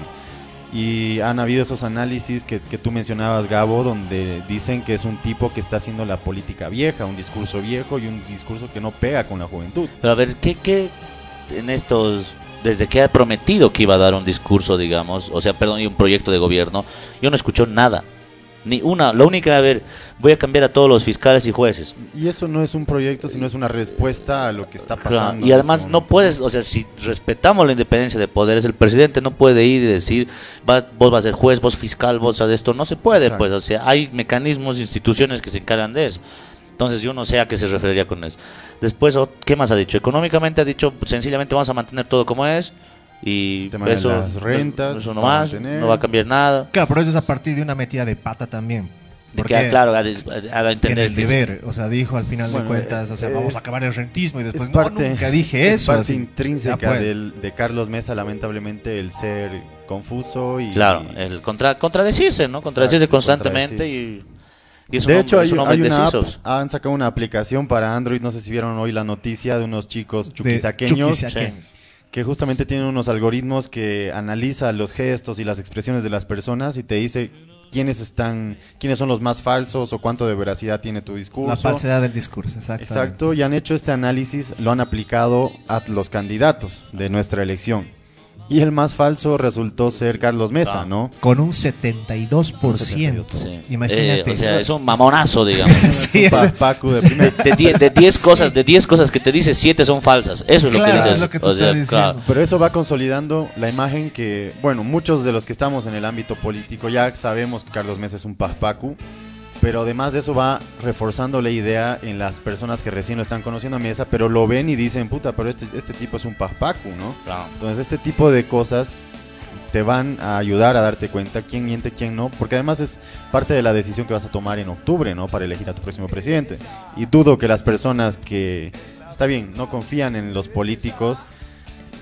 Y han habido esos análisis que, que tú mencionabas, Gabo, donde dicen que es un tipo que está haciendo la política vieja, un discurso viejo y un discurso que no pega con la juventud. Pero a ver, ¿qué, qué en estos, desde que ha prometido que iba a dar un discurso, digamos, o sea, perdón, y un proyecto de gobierno, yo no escucho nada. Ni una, la única, a ver, voy a cambiar a todos los fiscales y jueces. Y eso no es un proyecto, sino es una respuesta a lo que está Claro, pasando. Y además este no puedes, o sea, si respetamos la independencia de poderes, el presidente no puede ir y decir, va- vos vas a ser juez, vos fiscal, vos de esto, no se puede, Exacto. pues, o sea, hay mecanismos, instituciones que se encargan de eso. Entonces yo no sé a qué se referiría con eso. Después, ¿qué más ha dicho? Económicamente ha dicho, sencillamente vamos a mantener todo como es y El tema de eso, las rentas, eso no va no va a cambiar nada. Claro, pero eso es a partir de una metida de pata también. De Porque que, claro, haga haga en entender el que- deber, o sea, dijo al final Bueno, de cuentas, o sea, eh, vamos a acabar el rentismo y después, es parte, no, nunca dije es eso. parte así. intrínseca Ya, pues. del- de Carlos Mesa, lamentablemente, el ser confuso y... Claro, el contra, contradecirse, ¿no? Contradecirse Exacto, constantemente y, y es un de hecho, hay, es un hay una app, han sacado una aplicación para Android, no sé si vieron hoy la noticia de unos chicos De chuquisaqueños chuquisaqueños. Que justamente tienen unos algoritmos que analiza los gestos y las expresiones de las personas y te dice quiénes están, quiénes son los más falsos o cuánto de veracidad tiene tu discurso. La falsedad del discurso, exactamente. Exacto, y han hecho este análisis, lo han aplicado a los candidatos de nuestra elección. Y el más falso resultó ser Carlos Mesa, Ah. ¿no? Con un 72%. Sí. Imagínate. Eh, o sea, es un mamonazo, digamos. (laughs) Sí, ese- Pacu de (laughs) primera. De 10 de 10 cosas, de 10 cosas que te dice, 7 son falsas. Eso es lo que dices. es lo que tú O sea, estás diciendo. claro. Pero eso va consolidando la imagen que, bueno, muchos de los que estamos en el ámbito político ya sabemos que Carlos Mesa es un pajpacu, pero además de eso va reforzando la idea en las personas que recién lo están conociendo a Mesa, pero lo ven y dicen, puta, pero este, este tipo es un pajpacu, ¿no? Claro. Entonces este tipo de cosas te van a ayudar a darte cuenta quién miente, quién no, porque además es parte de la decisión que vas a tomar en octubre, ¿no? Para elegir a tu próximo presidente. Y dudo que las personas que, está bien, no confían en los políticos,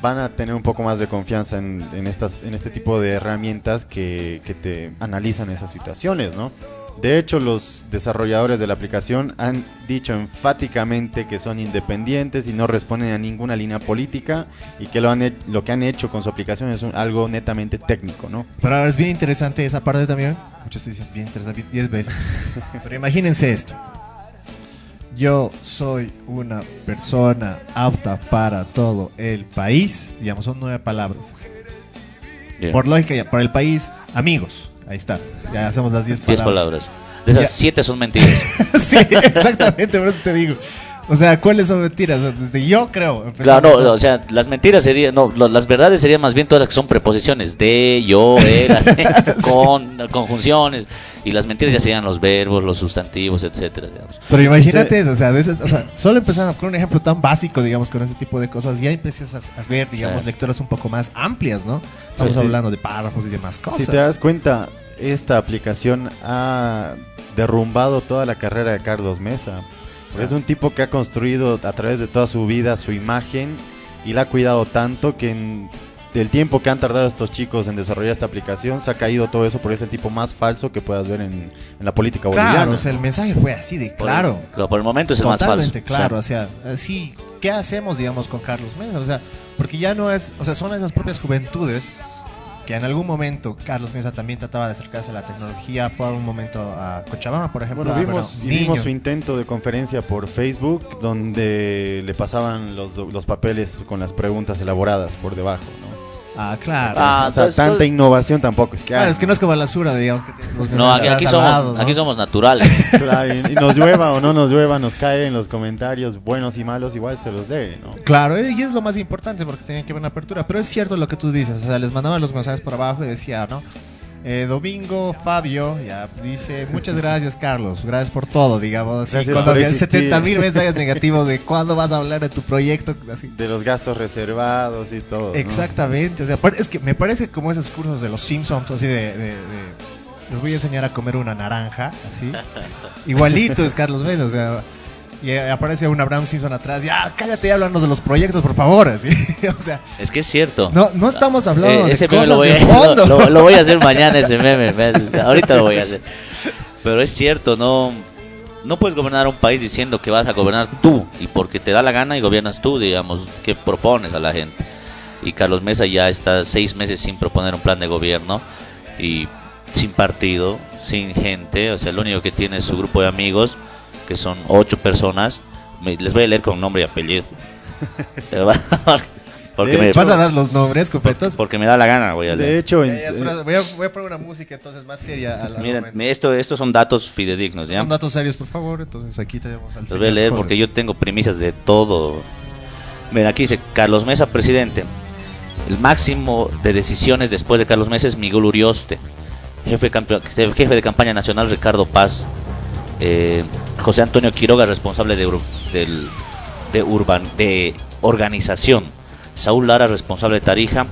van a tener un poco más de confianza en, en estas, en este tipo de herramientas que, que te analizan esas situaciones, ¿no? De hecho, los desarrolladores de la aplicación han dicho enfáticamente que son independientes y no responden a ninguna línea política y que lo, han lo que han hecho con su aplicación es un- algo netamente técnico, ¿no? Pero ahora es bien interesante esa parte también. Muchos dicen bien interesante 10 veces. (laughs) Pero imagínense esto. Yo soy una persona apta para todo el país. Digamos, son nueve palabras. Por lógica, para el país, amigos. Ahí está. Ya hacemos las 10 10 palabras. palabras. De esas Ya. 7 son mentiras. (laughs) sí, exactamente, por eso te digo. O sea, ¿cuáles son mentiras? Desde yo creo. Claro, no, o sea, las mentiras serían, no, lo- las verdades serían más bien todas las que son preposiciones, de, yo, era, (laughs) con, conjunciones, y las mentiras ya serían los verbos, los sustantivos, etcétera, digamos. Pero imagínate eso, o sea, de esas- o sea, solo empezando con un ejemplo tan básico, digamos, con ese tipo de cosas, ya empiezas a, a ver, digamos, Sí. lecturas un poco más amplias, ¿no? Estamos Sí, sí. hablando de párrafos y demás cosas. Si te das cuenta, esta aplicación ha derrumbado toda la carrera de Carlos Mesa. Porque Es un tipo que ha construido a través de toda su vida su imagen y la ha cuidado tanto que en el tiempo que han tardado estos chicos en desarrollar esta aplicación se ha caído todo eso por ese tipo más falso que puedas ver en, en la política boliviana. Claro, o sea, el mensaje fue así de claro. Por, por el momento es el más Totalmente falso. claro, o sea, sí, ¿qué hacemos, digamos, con Carlos Mesa? O sea, porque ya no es, o sea, son esas propias juventudes que en algún momento Carlos Mesa también trataba de acercarse a la tecnología, por un momento a Cochabamba, por ejemplo. Bueno, ah, vimos, bueno, su intento de conferencia por Facebook donde le pasaban los, los papeles con las preguntas elaboradas por debajo, ¿no? Ah, claro. Ah, o sea, tanta innovación tampoco es que Claro, hay, es que no es como la basura, digamos, que tienes los No, aquí, somos, lado, ¿no? aquí somos naturales. (laughs) (laughs) Claro, y y nos llueva o no nos llueva, nos cae en los comentarios buenos y malos, igual se los debe, ¿no? Claro, eh, y es lo más importante porque tenía que haber una apertura. Pero es cierto lo que tú dices, o sea, les mandaban los mensajes por abajo y decía, ¿no? Eh, Domingo Fabio ya dice, muchas gracias Carlos, gracias por todo, digamos así. Gracias Cuando existir. 70 mil (laughs) mensajes negativos de cuándo vas a hablar de tu proyecto, así. De los gastos reservados y todo. ¿no? Exactamente, o sea, es que me parece como esos cursos de los Simpsons, así de, de- de- les voy a enseñar a comer una naranja, así. (laughs) Igualito es Carlos Mesa, o sea, y aparece un Abraham Simpson atrás, ya cállate y háblanos de los proyectos, por favor, (laughs) así. o sea, es que es cierto. no, no estamos hablando Eh, de ese meme cosas lo voy, de a, fondo. lo, lo- lo voy a hacer mañana ese (laughs) meme. me- Ahorita lo voy a hacer. Pero es cierto, no, no puedes gobernar un país diciendo que vas a gobernar tú y porque te da la gana y gobiernas tú, digamos, que propones a la gente. Y Carlos Mesa ya está seis meses sin proponer un plan de gobierno y sin partido, sin gente. O sea, lo único que tiene es su grupo de amigos, que son ocho personas. Me- les voy a leer con nombre y apellido. (laughs) porque, me, ¿Vas a dar los nombres completos? porque me da la gana, voy a leer. De hecho, voy, a, voy a poner una música entonces más seria. al- al Miren, esto, estos son datos fidedignos, ¿ya? Son datos serios, por favor. Entonces aquí tenemos al Los voy a leer porque yo tengo premisas de todo. Mira, aquí dice Carlos Mesa, presidente. El máximo de decisiones después de Carlos Mesa es Miguel Urioste. Jefe, jefe de campaña nacional Ricardo Paz. Eh, José Antonio Quiroga, responsable de, de, urban, de organización. Saúl Lara, responsable de Tarija.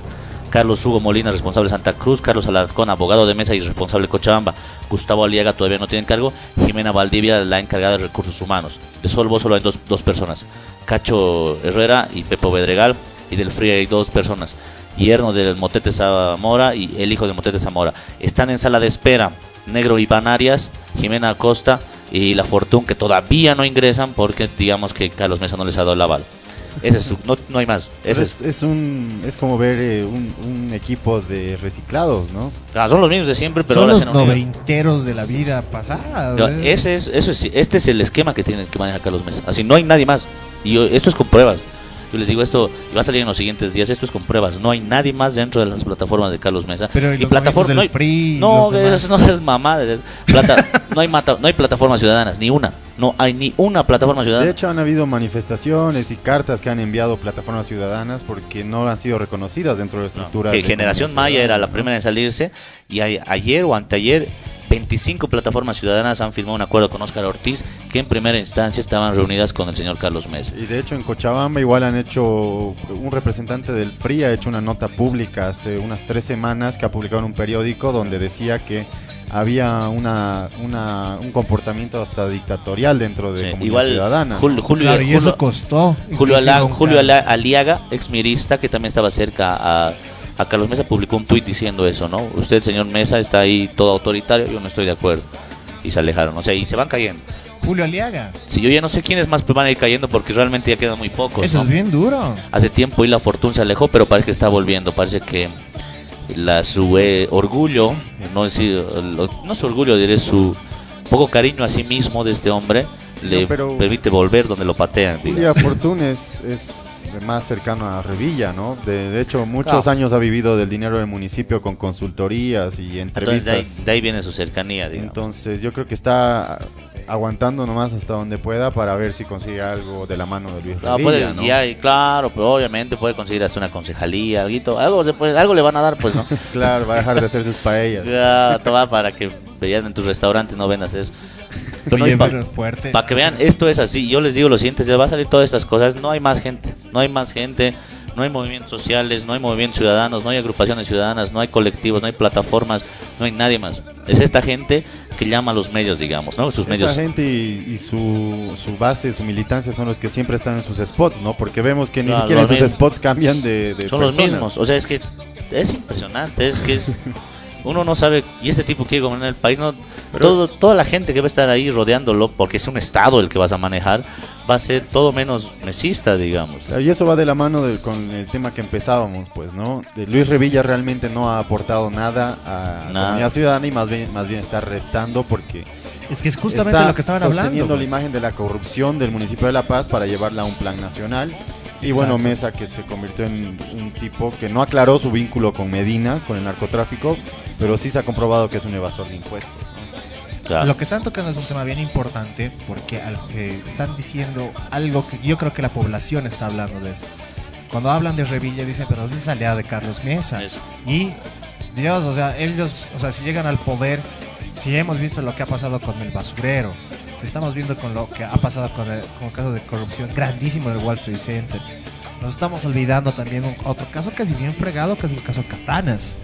Carlos Hugo Molina, responsable de Santa Cruz, Carlos Alarcón, abogado de mesa y responsable de Cochabamba, Gustavo Aliaga todavía no tiene cargo, Jimena Valdivia, la encargada de recursos humanos. De Solvo solo hay dos, dos personas, Cacho Herrera y Pepo Bedregal, y del Fría hay dos personas, yerno del Motete Zamora y el hijo del Motete Zamora. Están en sala de espera, Negro Iván Arias, Jimena Acosta y La Fortuna, que todavía no ingresan porque digamos que Carlos Mesa no les ha dado el aval. Ese es su- no, no hay más. Ese es- Es, es un, es como ver eh, un, un equipo de reciclados, ¿no? Ah, son los mismos de siempre, pero Son ahora los noventeros de la vida pasada. ¿eh? Ese es, eso es, este es el esquema que tiene que manejar Carlos Mesa. Así no hay nadie más. Y yo- esto es con pruebas. Yo les digo esto, y va a salir en los siguientes días. Esto es con pruebas. No hay nadie más dentro de las plataformas de Carlos Mesa. Pero ¿y plataformas movimientos no hay, Free, no, los demás? es, no es mamá. es plata- no hay mata- no hay plataformas ciudadanas, ni una. No hay ni una plataforma ciudadana. De hecho, han habido manifestaciones y cartas que han enviado plataformas ciudadanas porque no han sido reconocidas dentro de la estructura. que de Generación Maya era la primera en salirse y a- ayer o anteayer 25 plataformas ciudadanas han firmado un acuerdo con Óscar Ortiz que en primera instancia estaban reunidas con el señor Carlos Mesa. Y de hecho en Cochabamba igual han hecho, un representante del PRI ha hecho una nota pública hace unas tres semanas que ha publicado en un periódico donde decía que había una, una- un comportamiento hasta dictatorial dentro de Sí, comunidad igual ciudadana. Julio, Julio, Claro, y Julio- eso costó. Julio, un Julio Aliaga, ex mirista, que también estaba cerca a, a Carlos Mesa, publicó un tuit diciendo eso, ¿no? Usted, señor Mesa, está ahí todo autoritario, yo no estoy de acuerdo. Y se alejaron, o sea, y se van cayendo. Julio Aliaga. Si yo ya no sé quiénes más van a ir cayendo porque realmente ya quedan muy pocos. Eso ¿no? es bien duro. Hace tiempo y la fortuna se alejó, pero parece que está volviendo. Parece que la, su eh, orgullo, no, es, no su orgullo, diré su poco cariño a sí mismo de este hombre, le No, pero- permite volver donde lo patean. Julia Fortún es, es más cercano a Revilla, ¿no? De, de hecho, muchos Claro. años ha vivido del dinero del municipio con consultorías y Entonces de ahí, entrevistas. de ahí viene su cercanía, digamos. Entonces yo creo que está aguantando nomás hasta donde pueda para ver si consigue algo de la mano de Luis No, Revilla, puede, ¿no? y hay- claro, pero obviamente puede conseguir hasta una concejalía, alguito, algo, puede- algo le van a dar, pues, ¿no? (laughs) Claro, va a dejar de hacer sus paellas. (laughs) ya, toma para que vean en tu restaurante no vendas eso. Pero no Oye, hay pa- pero fuerte. Para que vean, esto es así. Yo les digo lo siguiente: ya va a salir todas estas cosas. No hay más gente. No hay más gente. No hay movimientos sociales. No hay movimientos ciudadanos. No hay agrupaciones ciudadanas. No hay colectivos. No hay plataformas. No hay nadie más. Es esta gente que llama a los medios, digamos, ¿no? Sus Esa medios. gente y, y su, su base, su militancia son los que siempre están en sus spots, ¿no? Porque vemos que ni Claro, siquiera sus spots cambian de, de Son los mismos. O sea, es que es impresionante. Es que es. (laughs) Uno no sabe, y este tipo quiere gobernar el país, no, todo, toda la gente que va a estar ahí rodeándolo, porque es un estado el que vas a manejar, va a ser todo menos mesista, digamos. Y eso va de la mano de- con el tema que empezábamos, pues, ¿no? De Luis Revilla realmente no ha aportado nada a la comunidad ciudadana y más bien, más bien está restando porque Es que es justamente está lo que estaban hablando. sosteniendo la pues. imagen de la corrupción del municipio de La Paz para llevarla a un plan nacional. Y bueno, Exacto. Mesa que se convirtió en un tipo que no aclaró su vínculo con Medina, con el narcotráfico, pero sí se ha comprobado que es un evasor de impuestos. ¿no? Claro. Lo que están tocando es un tema bien importante porque eh, están diciendo algo que yo creo que la población está hablando de esto. Cuando hablan de Revilla dicen, pero es aliado de Carlos Mesa. Eso. Y Dios, o sea, ellos, o sea, si llegan al poder, si hemos visto lo que ha pasado con el basurero, estamos viendo con lo que ha pasado con el, con el caso de corrupción grandísimo del World Trade Center, nos estamos olvidando también un, otro caso casi bien fregado, que es el caso Catanas.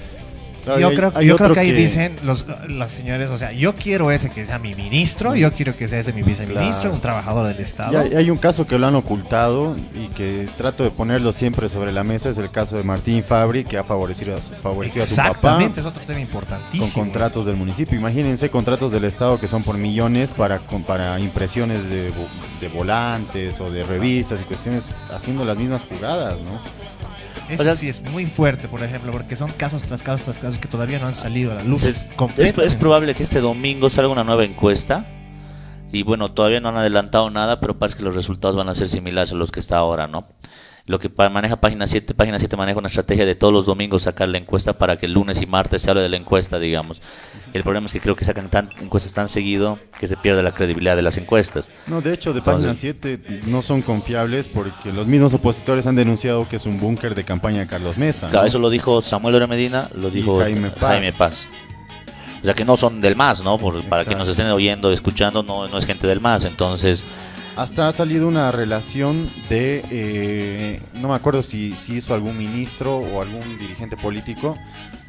Yo hay- creo, hay yo creo otro que ahí dicen los, las señores, o sea, yo quiero ese que sea mi ministro, yo quiero que sea ese mi viceministro, Claro. un trabajador del Estado. hay, hay un caso que lo han ocultado y que trato de ponerlo siempre sobre la mesa, es el caso de Martín Fabri, que ha favorecido a su, favorecido a su papá Exactamente, es otro tema con importantísimo. contratos del municipio. Imagínense contratos del Estado que son por millones para, con- para impresiones de, de volantes o de revistas y cuestiones haciendo las mismas jugadas, ¿no? Eso O sea- sí es muy fuerte, por ejemplo, porque son casos tras casos tras casos que todavía no han salido a la luz. Es, es, es probable que este domingo salga una nueva encuesta. Y bueno, todavía no han adelantado nada, pero parece que los resultados van a ser similares a los que está ahora, ¿no? Lo que maneja Página 7, Página 7 maneja una estrategia de todos los domingos sacar la encuesta para que el lunes y martes se hable de la encuesta, digamos. El problema es que creo que sacan tan, encuestas tan seguido que se pierde la credibilidad de las encuestas. No, de hecho, de Entonces- Página 7 no son confiables porque los mismos opositores han denunciado que es un búnker de campaña de Carlos Mesa. ¿no? Claro, eso lo dijo Samuel Ore Medina, lo dijo Jaime Paz. Jaime Paz. O sea que no son del MAS, ¿no? Por- para que nos estén oyendo, escuchando, no, no es gente del MAS. Entonces, hasta ha salido una relación de, eh, no me acuerdo si, si hizo algún ministro o algún dirigente político,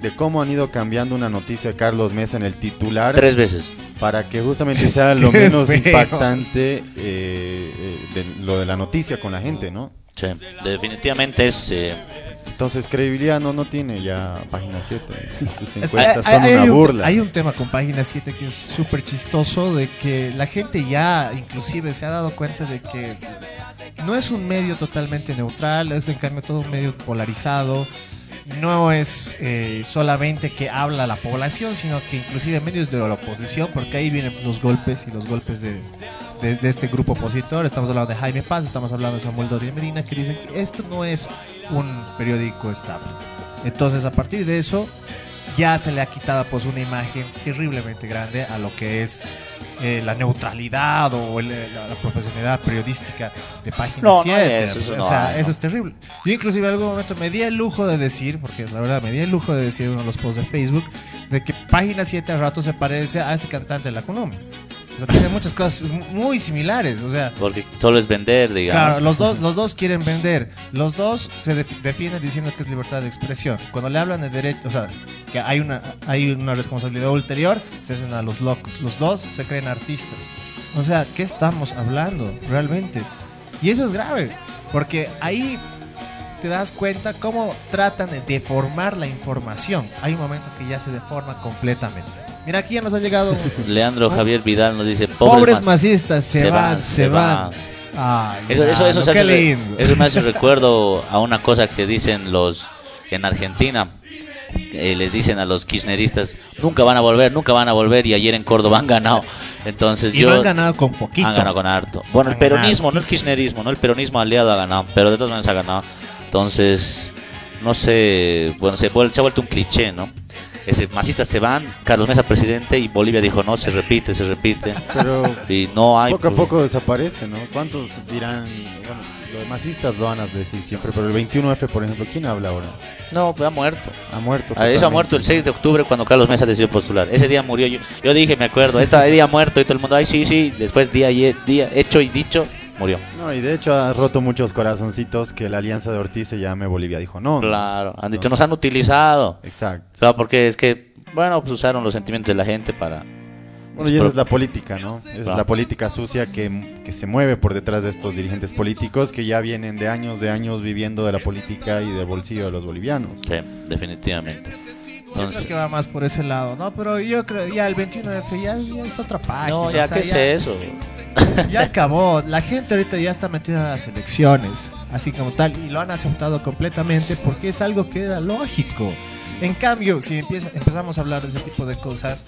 de cómo han ido cambiando una noticia de Carlos Mesa en el titular Tres veces. para que justamente (laughs) sea lo menos impactante eh, eh, de lo de la noticia con la gente, ¿no? Sí, definitivamente es... eh, Entonces credibilidad no, no tiene ya página 7. (laughs) Sus Es- encuestas hay- son hay- una hay un- burla. hay un tema con página 7 que es súper chistoso de que la gente ya inclusive se ha dado cuenta de que no es un medio totalmente neutral, es en cambio todo un medio polarizado. No es eh, solamente que habla la población, sino que inclusive medios de la oposición, porque ahí vienen los golpes y los golpes de, de- este grupo opositor. Estamos hablando de Jaime Paz, estamos hablando de Samuel Doria Medina, que dicen que esto no es un periódico estable. Entonces, a partir de eso, ya se le ha quitado pues una imagen terriblemente grande a lo que es eh, la neutralidad o el- la, la profesionalidad periodística de Página No, no 7. es, eso o sea, eso es terrible. Yo inclusive en algún momento me di el lujo de decir, porque la verdad me di el lujo de decir en uno de los posts de Facebook, de que Página 7 al rato se parece a este cantante de la Colombia. O sea, tiene muchas cosas mu- muy similares. O sea, porque solo es vender, digamos. Claro, los dos, los dos quieren vender. Los dos se def- defienden diciendo que es libertad de expresión. Cuando le hablan de derecho, o sea, que hay una, hay una responsabilidad ulterior, se hacen a los locos. Los dos se creen artistas. O sea, ¿qué estamos hablando realmente? Y eso es grave, porque ahí te das cuenta cómo tratan de deformar la información. Hay un momento que ya se deforma completamente. Mira, aquí ya nos ha llegado (laughs) Leandro Javier Vidal nos dice, pobres, pobres, mas- masistas, se, se van, se van. van. Ay, Eso, eso, eso, se hace lindo. eso me hace (laughs) recuerdo a una cosa que dicen los en Argentina. Eh, les dicen a los kirchneristas, nunca van a volver, nunca van a volver y ayer en Córdoba han ganado. Entonces y yo no han ganado con poquito. han ganado con harto. Bueno, el Han peronismo, no el kirchnerismo, no el peronismo aliado ha ganado, pero de todas maneras ha ganado. Entonces, no sé, bueno, se, se ha vuelto un cliché, ¿no? Ese masistas se van, Carlos Mesa presidente y Bolivia dijo, no, se repite, se repite. Pero Y no hay... poco a pues, poco desaparece, ¿no? ¿Cuántos dirán? Bueno, los masistas lo van a decir siempre, pero el 21F, por ejemplo, ¿quién habla ahora? No, pues ha muerto. Ha muerto. Ah, Eso ha muerto el 6 de octubre cuando Carlos Mesa decidió postular. Ese día murió. Yo, yo dije, me acuerdo, este día muerto y todo el mundo, ay, sí, sí. Después, día, y- día hecho y dicho, murió. No, y de hecho ha roto muchos corazoncitos que la alianza de Ortiz se llame Bolivia. Dijo, no. Claro, han dicho, nos han utilizado. Exacto. Claro, porque es que, bueno, pues usaron los sentimientos de la gente para. Bueno, y esa Pero- es la política, ¿no? Es Claro. la política sucia que, que se mueve por detrás de estos dirigentes políticos que ya vienen de años de años viviendo de la política y del bolsillo de los bolivianos. Sí, definitivamente. Yo creo Entonces, que va más por ese lado, ¿no? Pero yo creo ya el 21F ya, ya es otra página. no, o ya, ¿qué es eso? (laughs) Ya acabó. La gente ahorita ya está metida en las elecciones, así como tal, y lo han aceptado completamente porque es algo que era lógico. En cambio, si empieza- empezamos a hablar de ese tipo de cosas,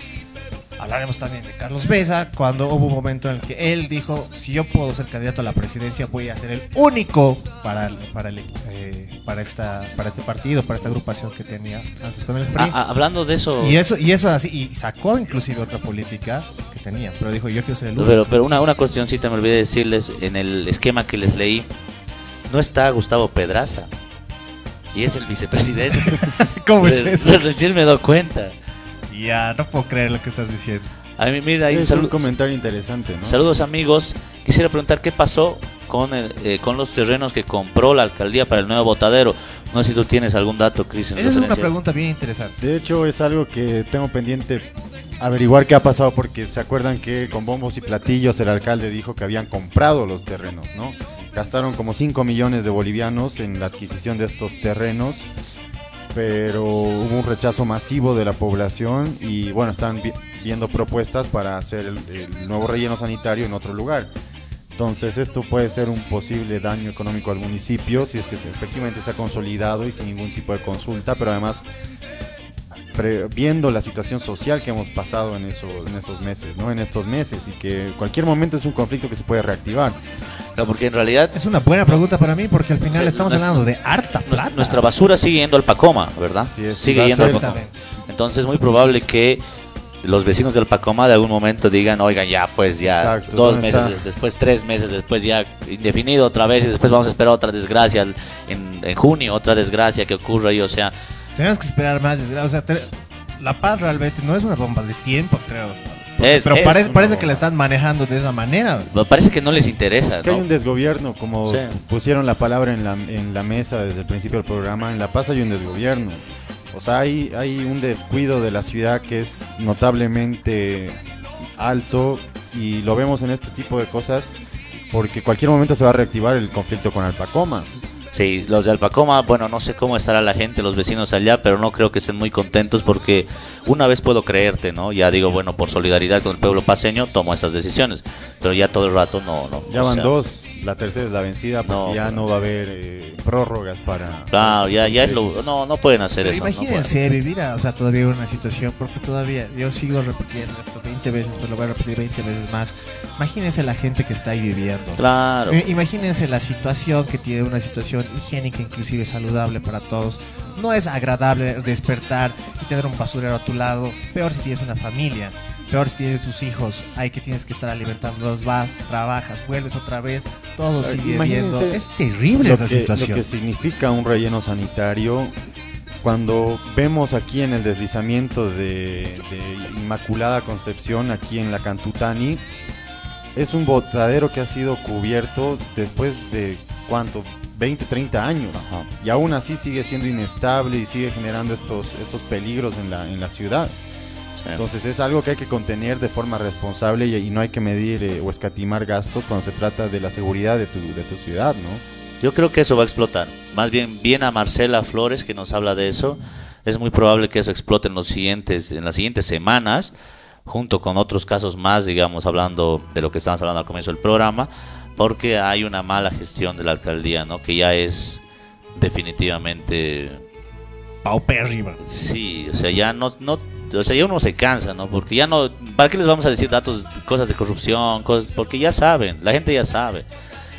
hablaremos también de Carlos Besa, cuando hubo un momento en el que él dijo, si yo puedo ser candidato a la presidencia, voy a ser el único para, el- para, el, eh, para, esta, para este partido, para esta agrupación que tenía antes con el PRI. Ah, ah, hablando de eso, Y eso, y eso así, y sacó inclusive otra política que tenía, pero dijo yo quiero ser el único. pero, pero una, una cuestioncita me olvidé decirles en el esquema que les leí. No está Gustavo Pedraza. Y es el vicepresidente. (laughs) ¿Cómo es eso? Recién me doy cuenta. Ya, no puedo creer lo que estás diciendo. A mí, mira, ahí Es un comentario interesante, ¿no? Saludos amigos. Quisiera preguntar qué pasó con, el, eh, con los terrenos que compró la alcaldía para el nuevo botadero. No sé si tú tienes algún dato, Cris. Esa es una pregunta bien interesante. De hecho, es algo que tengo pendiente averiguar qué ha pasado porque se acuerdan que con bombos y platillos el alcalde dijo que habían comprado los terrenos, ¿no? Gastaron como 5 millones de bolivianos en la adquisición de estos terrenos, pero hubo un rechazo masivo de la población y bueno, están vi- viendo propuestas para hacer el, el nuevo relleno sanitario en otro lugar. Entonces esto puede ser un posible daño económico al municipio si es que efectivamente se ha consolidado y sin ningún tipo de consulta, pero además pre- viendo la situación social que hemos pasado en, eso, en esos meses, ¿no? En estos meses y que cualquier momento es un conflicto que se puede reactivar. Claro, porque en realidad Es una buena pregunta para mí porque al final Sí, estamos nuestra- hablando de harta nuestra, plata. nuestra basura sigue yendo al Pacoma, ¿verdad? Así es, sigue yendo al Pacoma. Entonces es muy probable que los vecinos del Pacoma de algún momento digan, oigan, ya, pues ya, Exacto, dos ¿dónde meses, está? después tres meses, después ya indefinido otra vez y después vamos a esperar otra desgracia en, en junio, otra desgracia que ocurra y o sea, Tenemos que esperar más. desgra- O sea, te- La Paz realmente no es una bomba de tiempo, creo. Es- Pero es parece, parece que la están manejando de esa manera. Me parece que no les interesa, Es que hay un desgobierno, como Sí. pusieron la palabra en la, en la mesa desde el principio del programa, en La Paz hay un desgobierno. O sea, hay, hay un descuido de la ciudad que es notablemente alto y lo vemos en este tipo de cosas porque cualquier momento se va a reactivar el conflicto con Alpacoma. Sí, los de Alpacoma, bueno, no sé cómo estará la gente, los vecinos allá, pero no creo que estén muy contentos porque una vez puedo creerte, ¿no? Ya digo, bueno, por solidaridad con el pueblo paseño tomo estas decisiones, pero ya todo el rato no, no. Ya van sea, dos, la tercera es la vencida porque No, ya no va a haber eh, prórrogas para... Claro, ya, ya es lo, no, no pueden hacer Pero eso. no imagínense vivir, a- o sea, todavía una situación, porque todavía, yo sigo repitiendo esto 20 veces, pero lo voy a repetir 20 veces más. Imagínense la gente que está ahí viviendo. Claro. Imagínense la situación que tiene una situación higiénica, inclusive saludable para todos. No es agradable despertar y tener un basurero a tu lado. Peor si tienes una familia. Peor si tienes tus hijos. Hay que tienes que estar alimentándolos. Vas, trabajas, vuelves otra vez. Todo sigue viendo. Es terrible lo esa que, situación. Lo que significa un relleno sanitario cuando vemos aquí en el deslizamiento de, de Inmaculada Concepción, aquí en la Cantutani, es un botadero que ha sido cubierto después de cuánto, 20, 30 años. Y aún así sigue siendo inestable y sigue generando estos, estos peligros en la, en la ciudad. Sí. Entonces es algo que hay que contener de forma responsable y, y no hay que medir eh, o escatimar gastos cuando se trata de la seguridad de tu, de tu ciudad, ¿no? Yo creo que eso va a explotar. Más bien, bien a Marcela Flores que nos habla de eso. Es muy probable que eso explote en los siguientes, en las siguientes semanas, junto con otros casos más, digamos, hablando de lo que estábamos hablando al comienzo del programa, porque hay una mala gestión de la alcaldía, ¿no? Que ya es definitivamente Paupérrima. Sí, o sea, ya no, no, sea, ya uno se cansa, ¿no? Porque ya no, ¿para qué les vamos a decir datos, cosas de corrupción, cosas, porque ya saben, la gente ya sabe.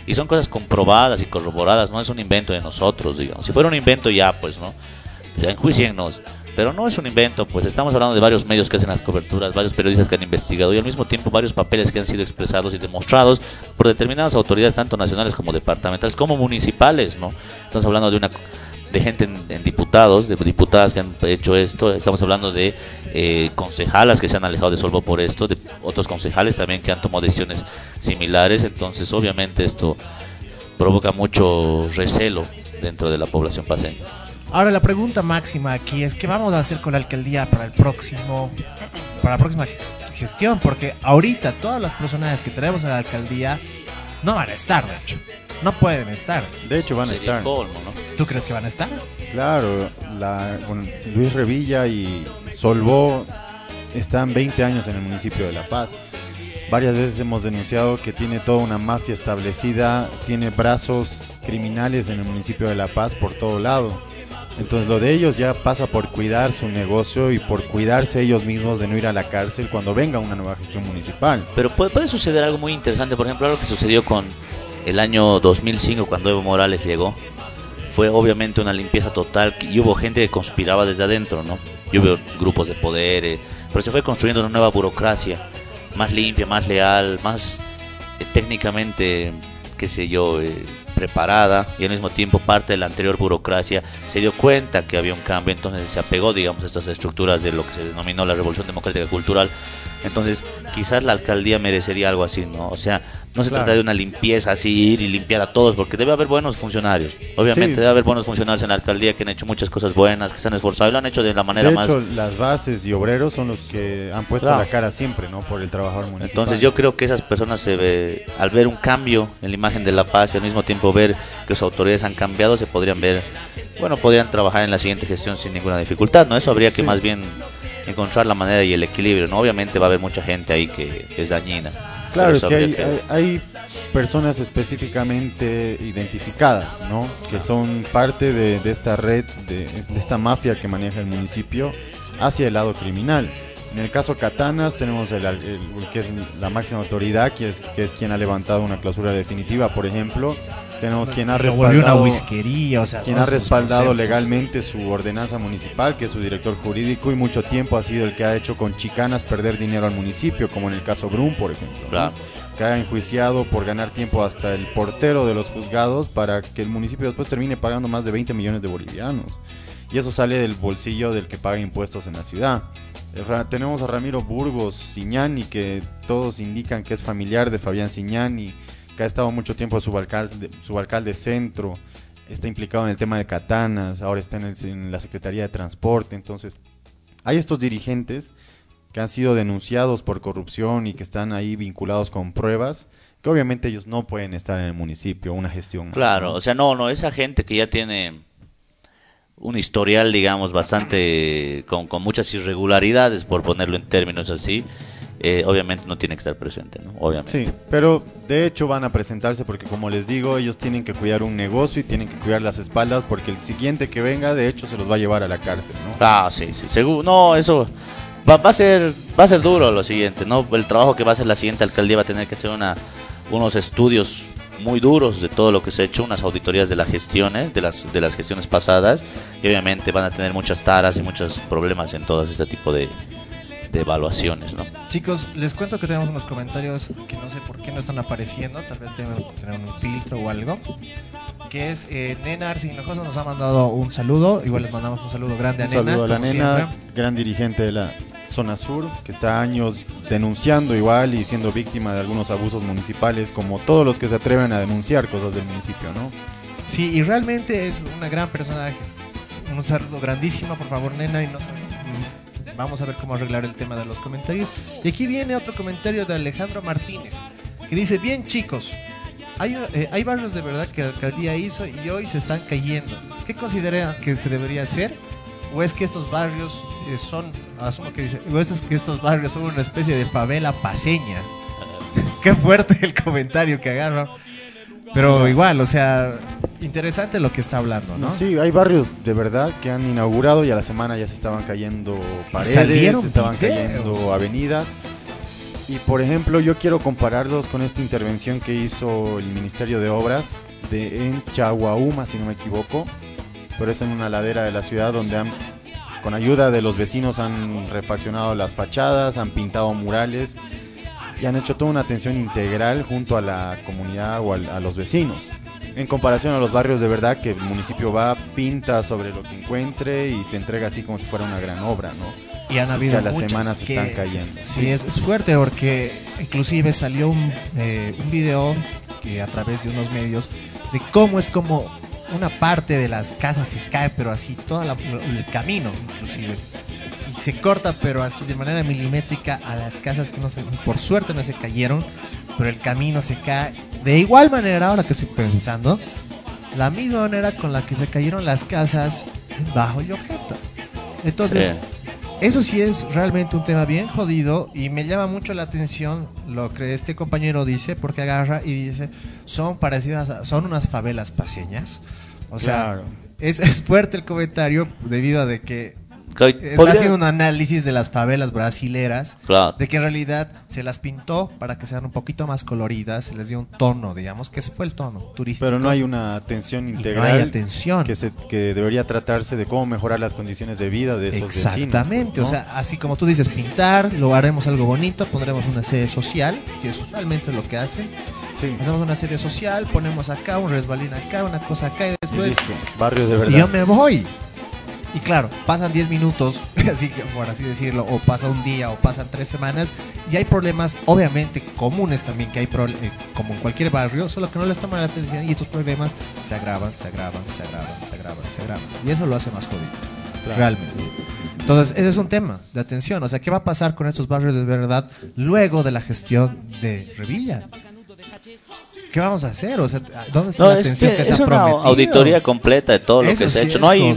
Y son cosas comprobadas y corroboradas, no es un invento de nosotros, digamos. Si fuera un invento ya, pues, ¿no? Sea, enjuiciennos. Pero no es un invento, pues estamos hablando de varios medios que hacen las coberturas, varios periodistas que han investigado y al mismo tiempo varios papeles que han sido expresados y demostrados por determinadas autoridades, tanto nacionales como departamentales, como municipales, ¿no? Estamos hablando de una de gente en, diputados, de diputadas que han hecho esto, estamos hablando de eh, concejalas que se han alejado de Solvo por esto, de otros concejales también que han tomado decisiones similares, entonces obviamente esto provoca mucho recelo dentro de la población paseña. Ahora la pregunta máxima aquí es qué vamos a hacer con la alcaldía para el próximo para la próxima ges- gestión porque ahorita todas las personas que tenemos en la alcaldía no van a estar, de hecho. No pueden estar. De hecho, van a Sería estar. colmo, ¿no? ¿Tú crees que van a estar? Claro, la, bueno, Luis Revilla y Solvó están 20 años en el municipio de La Paz. Varias veces hemos denunciado que tiene toda una mafia establecida, tiene brazos criminales en el municipio de La Paz por todo lado. Entonces lo de ellos ya pasa por cuidar su negocio y por cuidarse ellos mismos de no ir a la cárcel cuando venga una nueva gestión municipal. Pero puede, puede suceder algo muy interesante, por ejemplo, algo que sucedió con el año 2005 cuando Evo Morales llegó. Fue obviamente una limpieza total y hubo gente que conspiraba desde adentro, ¿no? Y hubo grupos de poder, eh, pero se fue construyendo una nueva burocracia, más limpia, más leal, más eh, técnicamente, qué sé yo, eh, preparada y al mismo tiempo parte de la anterior burocracia se dio cuenta que había un cambio, entonces se apegó, digamos, a estas estructuras de lo que se denominó la Revolución Democrática Cultural. Entonces, quizás la alcaldía merecería algo así, ¿no? O sea, no se Claro. trata de una limpieza así, ir y limpiar a todos, porque debe haber buenos funcionarios. Obviamente, Sí. debe haber buenos funcionarios en la alcaldía que han hecho muchas cosas buenas, que se han esforzado y lo han hecho de la manera De más. hecho, las bases y obreros son los que han puesto Claro. la cara siempre, ¿no? Por el trabajador municipal. Entonces yo creo que esas personas se ve, al ver un cambio en la imagen de la paz y al mismo tiempo ver que sus autoridades han cambiado, se podrían ver, bueno, podrían trabajar en la siguiente gestión sin ninguna dificultad, ¿no? Eso habría que más bien encontrar la manera y el equilibrio, ¿no? Obviamente va a haber mucha gente ahí que, que es dañina. Claro, es que hay, hay- hay personas específicamente identificadas, ¿no? Que son parte de, de esta red, de, de esta mafia que maneja el municipio hacia el lado criminal. En el caso Catanas tenemos el, el- el que es la máxima autoridad, que es, que es quien ha levantado una clausura definitiva, por ejemplo. Tenemos quien ha volvió una respaldado, whiskería, o sea, quien ha respaldado legalmente su ordenanza municipal, que es su director jurídico, y mucho tiempo ha sido el que ha hecho con chicanas perder dinero al municipio, como en el caso Brum, por ejemplo. ¿no? Claro. que ha enjuiciado por ganar tiempo hasta el portero de los juzgados para que el municipio después termine pagando más de 20 millones de bolivianos. y eso sale del bolsillo del que paga impuestos en la ciudad. Eh, Tenemos a Ramiro Burgos Siñani, que todos indican que es familiar de Fabián Siñani, que ha estado mucho tiempo subalcalde, subalcalde centro, está implicado en el tema de katanas, ahora está en, el- en la Secretaría de Transporte, entonces hay estos dirigentes que han sido denunciados por corrupción y que están ahí vinculados con pruebas, que obviamente ellos no pueden estar en el municipio, una gestión. Claro, o sea, no, no, esa gente que ya tiene un historial, digamos, bastante con, con muchas irregularidades, por ponerlo en términos así, eh, obviamente no tiene que estar presente, ¿no? Obviamente. Sí, pero de hecho van a presentarse porque como les digo, ellos tienen que cuidar un negocio y tienen que cuidar las espaldas porque el siguiente que venga, de hecho, se los va a llevar a la cárcel, ¿no? Ah, sí, sí, seguro. No, eso va, va a ser va a ser duro lo siguiente, ¿no? El trabajo que va a hacer la siguiente alcaldía va a tener que hacer una unos estudios muy duros de todo lo que se ha hecho, unas auditorías de las gestiones, de las de las gestiones pasadas y obviamente van a tener muchas taras y muchos problemas en todo este tipo de, de evaluaciones, ¿no? Chicos, les cuento que tenemos unos comentarios que no sé por qué no están apareciendo, tal vez tengan tengan un filtro o algo. Que es eh, Nena Arcinojosa nos ha mandado un saludo, igual les mandamos un saludo grande a Un Nena. saludo a la nena, siempre. gran dirigente de la zona sur, que está años denunciando igual y siendo víctima de algunos abusos municipales, como todos los que se atreven a denunciar cosas del municipio, ¿no? Sí, y realmente es una gran personaje. Un saludo grandísimo, por favor, nena. Y no, mm, vamos a ver cómo arreglar el tema de los comentarios. Y aquí viene otro comentario de Alejandro Martínez, que dice, bien chicos, hay, eh, hay barrios de verdad que la alcaldía hizo y hoy se están cayendo. ¿Qué considera que se debería hacer? ¿O es que estos barrios eh, son, asumo que dice, o es que estos barrios son una especie de favela paseña? (laughs) Qué fuerte el comentario que agarra. Pero igual, o sea, interesante lo que está hablando, ¿no? Sí, hay barrios de verdad que han inaugurado y a la semana ya se estaban cayendo paredes, se estaban videos. cayendo avenidas. Y por ejemplo, yo quiero compararlos con esta intervención que hizo el Ministerio de Obras de en Chaguauma, si no me equivoco, pero es en una ladera de la ciudad donde han con ayuda de los vecinos han refaccionado las fachadas, han pintado murales y han hecho toda una atención integral junto a la comunidad o a, los vecinos. En comparación a los barrios de verdad que el municipio va, pinta sobre lo que encuentre y te entrega así como si fuera una gran obra, ¿no? Y han habido que las muchas semanas que- están cayendo. Sí, es, fuerte porque inclusive salió un, eh, un video que a través de unos medios de cómo es como una parte de las casas se cae, pero así todo el camino inclusive. Se corta, pero así de manera milimétrica a las casas que no se, por suerte no se cayeron, pero el camino se cae. De igual manera, ahora que estoy pensando, la misma manera con la que se cayeron las casas bajo Yoqueta. Entonces, eso sí es realmente un tema bien jodido y me llama mucho la atención lo que este compañero dice, porque agarra y dice, son parecidas, a- son unas favelas paseñas. O sea, Claro. es, es fuerte el comentario debido a de que está podría- haciendo un análisis de las favelas brasileras, claro, de que en realidad se las pintó para que sean un poquito más coloridas, se les dio un tono, digamos, que ese fue el tono turístico. Pero no hay una atención Y no integral hay atención. que, se, que debería tratarse de cómo mejorar las condiciones de vida de esos Exactamente, vecinos. pues, o sea, así como tú dices, pintar, lo haremos algo bonito, pondremos una sede social, que es usualmente lo que hacen. Sí, Hacemos una sede social, ponemos acá un resbalín acá, una cosa acá y y después listo. Barrios de y verdad. yo me voy. Y claro, pasan 10 minutos, (laughs) así que por así decirlo, o pasa un día o pasan tres semanas y hay problemas obviamente comunes también que hay eh, como en cualquier barrio, solo que no les toman la atención y estos problemas se agravan, se agravan, se agravan, se agravan, se agravan. Y eso lo hace más jodido Claro. realmente. Entonces, ese es un tema de atención. O sea, ¿qué va a pasar con estos barrios de verdad luego de la gestión de Revilla? ¿Qué vamos a hacer? O sea, ¿dónde está No, la es, atención que que, se es ha una prometido? auditoría completa de todo lo Eso que se ha hecho. No hay,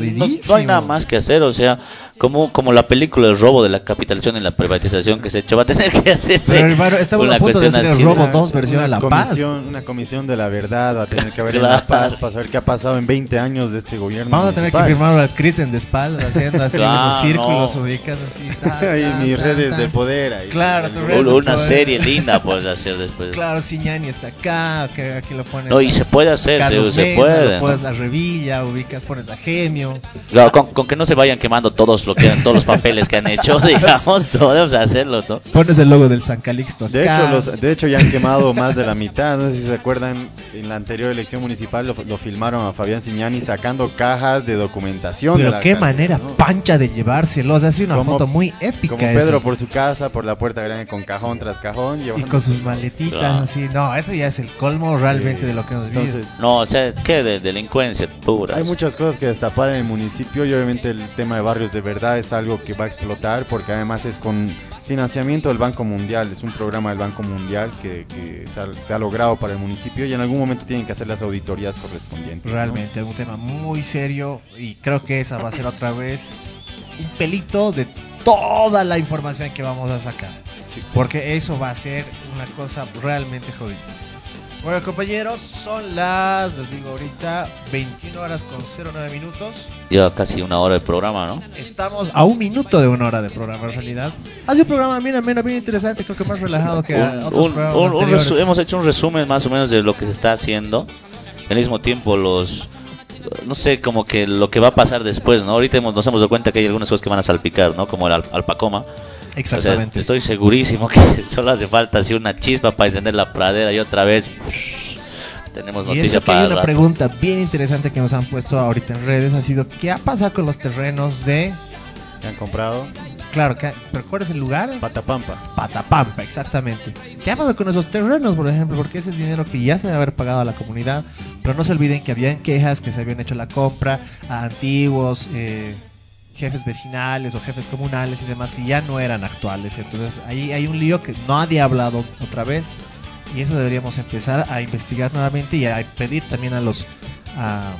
no, hay nada más que hacer. O sea, como, como la película El robo de la capitalización y la privatización que se ha hecho, va a tener que hacerse. Pero hermano, estamos a punto de cuestión hacer el robo Una- 2 versión una a La Paz. Una comisión de la verdad va a tener que haber en La. Paz para saber qué ha pasado en 20 años de este gobierno. Vamos a tener que firmar al Chris en de espalda, haciendo así Claro, unos círculos no. ubicando así. ta, (laughs) ta, mis ta, redes de poder. Ahí. Claro, tu red. Una Joder. serie linda puedes hacer después. Claro, Siñani está acá, que aquí lo pones. No, y a se puede hacer, se, Carlos se Mesa, puede. lo ¿no? pones a Revilla, ubicas, pones a Gemio. Claro, con, con que no se vayan quemando todos lo que todos los papeles que han hecho, (laughs) digamos, podemos hacerlo, ¿no? Pones el logo del San Calixto. De hecho, los, de hecho ya han quemado más de la mitad. No sé si se acuerdan, en la anterior elección municipal lo, lo filmaron a Fabián Siñani sacando cajas de documentación. de Pero la qué alcaldía, manera ¿no? pancha de llevárselo. O sea, ha sido una Como- foto muy épica. Como Pedro eso. por su casa, por la puerta grande, con cajón tras cajón. Y con sus maletitas Claro. así. No, eso ya es el colmo realmente Sí. de lo que hemos vivido. Entonces, No, o sea, ¿qué? De delincuencia pura. Hay muchas cosas que destapar en el municipio y obviamente el tema de barrios de verdad es algo que va a explotar porque además es con financiamiento del Banco Mundial, es un programa del Banco Mundial que, que se, ha, se ha logrado para el municipio y en algún momento tienen que hacer las auditorías correspondientes. ¿no? Realmente, es un tema muy serio y creo que esa va a ser otra vez un pelito de toda la información que vamos a sacar. Sí. Porque eso va a ser una cosa realmente jodida. Bueno, compañeros, son las, les digo ahorita, 21 horas con 09 minutos. Lleva casi una hora el programa, ¿no? Estamos a un minuto de una hora de programa en realidad. Ha sido un programa bien ameno, bien interesante, creo que más relajado que Un- otros un- programas un- resu- hemos hecho un resumen más o menos de lo que se está haciendo. Al mismo tiempo, los. No sé, como que lo que va a pasar después, ¿no? Ahorita hemos- nos hemos dado cuenta que hay algunas cosas que van a salpicar, ¿no? Como el al- alpacoma. Exactamente. O sea, estoy segurísimo que (laughs) solo hace falta así una chispa para encender la pradera y otra vez. Tenemos Y noticias eso que para hay una rato. pregunta bien interesante que nos han puesto ahorita en redes ha sido ¿qué ha pasado con los terrenos de ¿Que han comprado? claro, ¿qué- ¿pero cuál es el lugar? Patapampa. Patapampa, exactamente. ¿Qué ha pasado con esos terrenos, por ejemplo? Porque ese es dinero que ya se debe haber pagado a la comunidad, pero no se olviden que habían quejas que se habían hecho la compra a antiguos eh, jefes vecinales o jefes comunales y demás que ya no eran actuales. Entonces ahí hay un lío que nadie ha hablado otra vez y eso deberíamos empezar a investigar nuevamente y a pedir también a los a,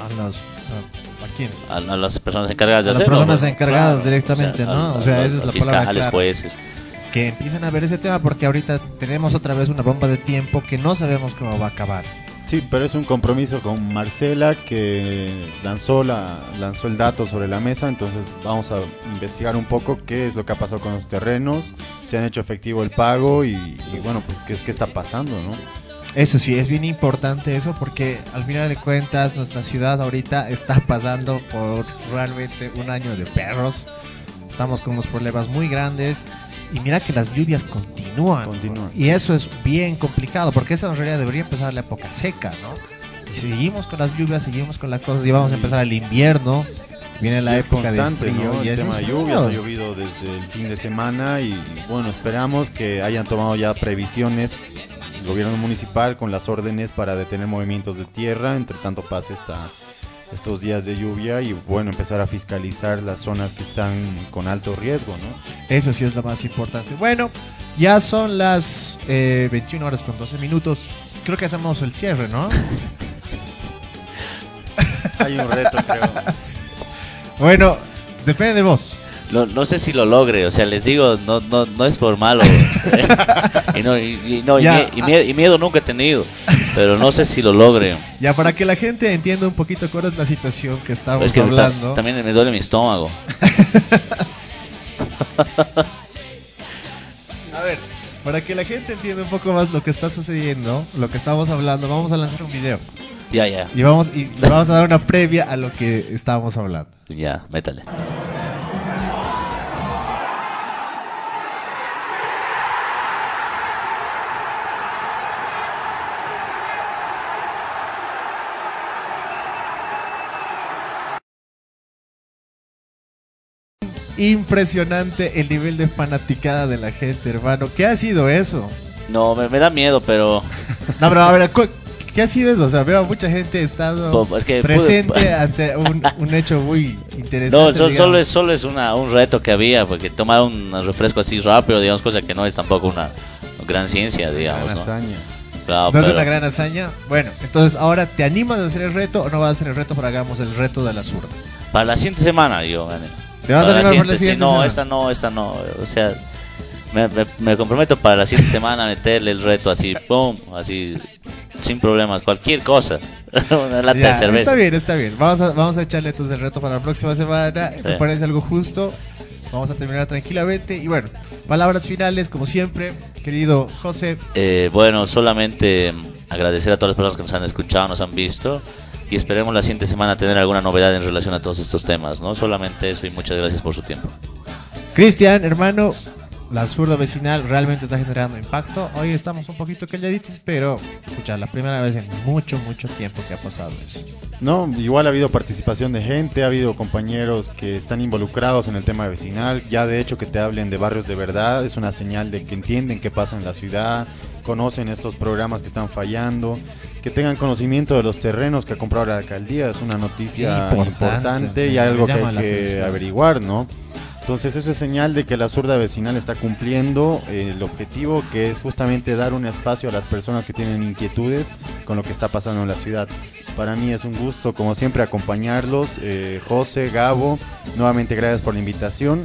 a los a, ¿a quiénes? A, a las personas encargadas de A las hacerlo. personas encargadas directamente, ¿no? O sea, esa es la palabra clara. jueces. que empiecen a ver ese tema porque ahorita tenemos otra vez una bomba de tiempo que no sabemos cómo va a acabar. Sí, pero es un compromiso con Marcela que lanzó, la, lanzó el dato sobre la mesa, entonces vamos a investigar un poco qué es lo que ha pasado con los terrenos, si han hecho efectivo el pago y, bueno, pues qué, qué está pasando, ¿no? Eso sí, es bien importante eso porque al final de cuentas nuestra ciudad ahorita está pasando por realmente un año de perros. Estamos con unos problemas muy grandes y mira que las lluvias continúan. Continúan. Y eso es bien complicado porque esa en realidad debería empezar la época seca, ¿no? Y seguimos con las lluvias, seguimos con las cosas y vamos a empezar el invierno. Viene la es época de frío ¿no? y El tema de lluvias ha llovido desde el fin de semana y bueno, esperamos que hayan tomado ya previsiones el gobierno municipal con las órdenes para detener movimientos de tierra, entre tanto pase esta, estos días de lluvia y bueno, empezar a fiscalizar las zonas que están con alto riesgo, ¿no? Eso sí es lo más importante. Bueno, ya son las eh, 21 horas con 12 minutos. Creo que hacemos el cierre, ¿no? (laughs) Hay un reto, creo. (laughs) Bueno, depende de vos. No, no sé si lo logre, o sea, les digo, no, no, no es por malo. (laughs) (laughs) y, no, y, y no, y Ya, mie- y mie- y miedo nunca he tenido, pero no sé si lo logre. (laughs) Ya para que la gente entienda un poquito cuál es la situación que estamos Es que hablando. también me duele mi estómago. A ver, para que la gente entienda un poco más lo que está sucediendo, lo que estamos hablando, vamos a lanzar un video. Ya, ya, Y vamos, y le vamos a dar una previa a lo que estábamos hablando. ya, métale. Impresionante el nivel de fanaticada de la gente, hermano. ¿Qué ha sido eso? No, me, me da miedo, pero No, pero a ver, ¿qué ha sido eso? O sea, veo a mucha gente estando Po- es que presente pude- ante un, (laughs) un hecho muy interesante. no, so- solo es, solo es una, un reto que había, porque tomar un refresco así rápido, digamos, cosa que no es tampoco una gran ciencia, digamos. Una ¿no? hazaña. Claro, ¿No es pero- una gran hazaña? Bueno, entonces ahora te animas a hacer el reto o no vas a hacer el reto para hagamos el reto de la zurda. Para la siguiente semana, yo, man. ¿Te vas a Para animar por la siguiente No, semana? esta no, esta no. O sea, me, me- me comprometo para la siguiente semana a meterle el reto así, pum, así, sin problemas, cualquier cosa. (laughs) Una lata Ya, de cerveza. Está bien, está bien. Vamos a, vamos a echarle entonces el reto para la próxima semana. Me parece algo justo. Vamos a terminar tranquilamente. Y bueno, palabras finales, como siempre, querido José. Eh, bueno, solamente agradecer a todas las personas que nos han escuchado, nos han visto. Y esperemos la siguiente semana tener alguna novedad en relación a todos estos temas, ¿no? Solamente eso y muchas gracias por su tiempo. Cristian, hermano, la zurda vecinal realmente está generando impacto. Hoy estamos un poquito calladitos, pero escucha, la primera vez en mucho, mucho tiempo que ha pasado eso. No, igual ha habido participación de gente, ha habido compañeros que están involucrados en el tema vecinal. Ya de hecho que te hablen de barrios de verdad es una señal de que entienden qué pasa en la ciudad, conocen estos programas que están fallando, que tengan conocimiento de los terrenos que ha comprado la alcaldía. Es una noticia Importante, importante, y algo que hay que atención. averiguar, ¿no? Entonces eso es señal de que la zurda vecinal está cumpliendo eh, el objetivo que es justamente dar un espacio a las personas que tienen inquietudes con lo que está pasando en la ciudad. Para mí es un gusto, como siempre, acompañarlos. Eh, José, Gabo, nuevamente gracias por la invitación.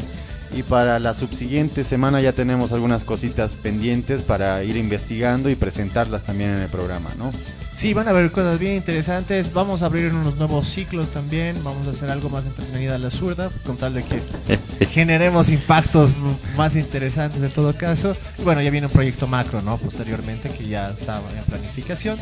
Y para la subsiguiente semana ya tenemos algunas cositas pendientes para ir investigando y presentarlas también en el programa, ¿no? Sí, van a haber cosas bien interesantes. Vamos a abrir unos nuevos ciclos también. Vamos a hacer algo más entretenida a la zurda, con tal de que (laughs) generemos impactos más interesantes en todo caso. Y bueno, ya viene un proyecto macro, ¿no? Posteriormente, que ya está en planificación.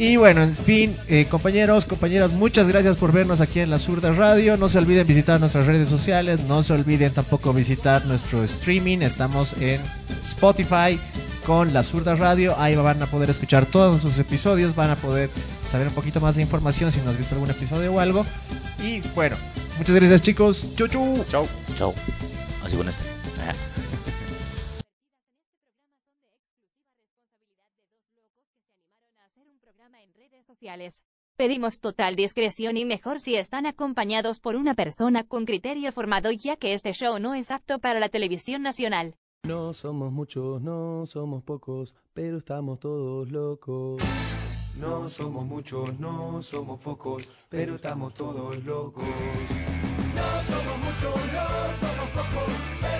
Y bueno, en fin, eh, compañeros, compañeras, muchas gracias por vernos aquí en La Zurda Radio. No se olviden visitar nuestras redes sociales, no se olviden tampoco visitar nuestro streaming. Estamos en Spotify con La Zurda Radio. Ahí van a poder escuchar todos nuestros episodios, van a poder saber un poquito más de información si no has visto algún episodio o algo. Y bueno, muchas gracias chicos. Chau, chau. Chao. Chao. Así con este. Pedimos total discreción y mejor si están acompañados por una persona con criterio formado ya que este show no es apto para la televisión nacional. No somos muchos, no somos pocos, pero estamos todos locos. No somos muchos, no somos pocos, pero estamos todos locos. No somos muchos, no somos pocos, pero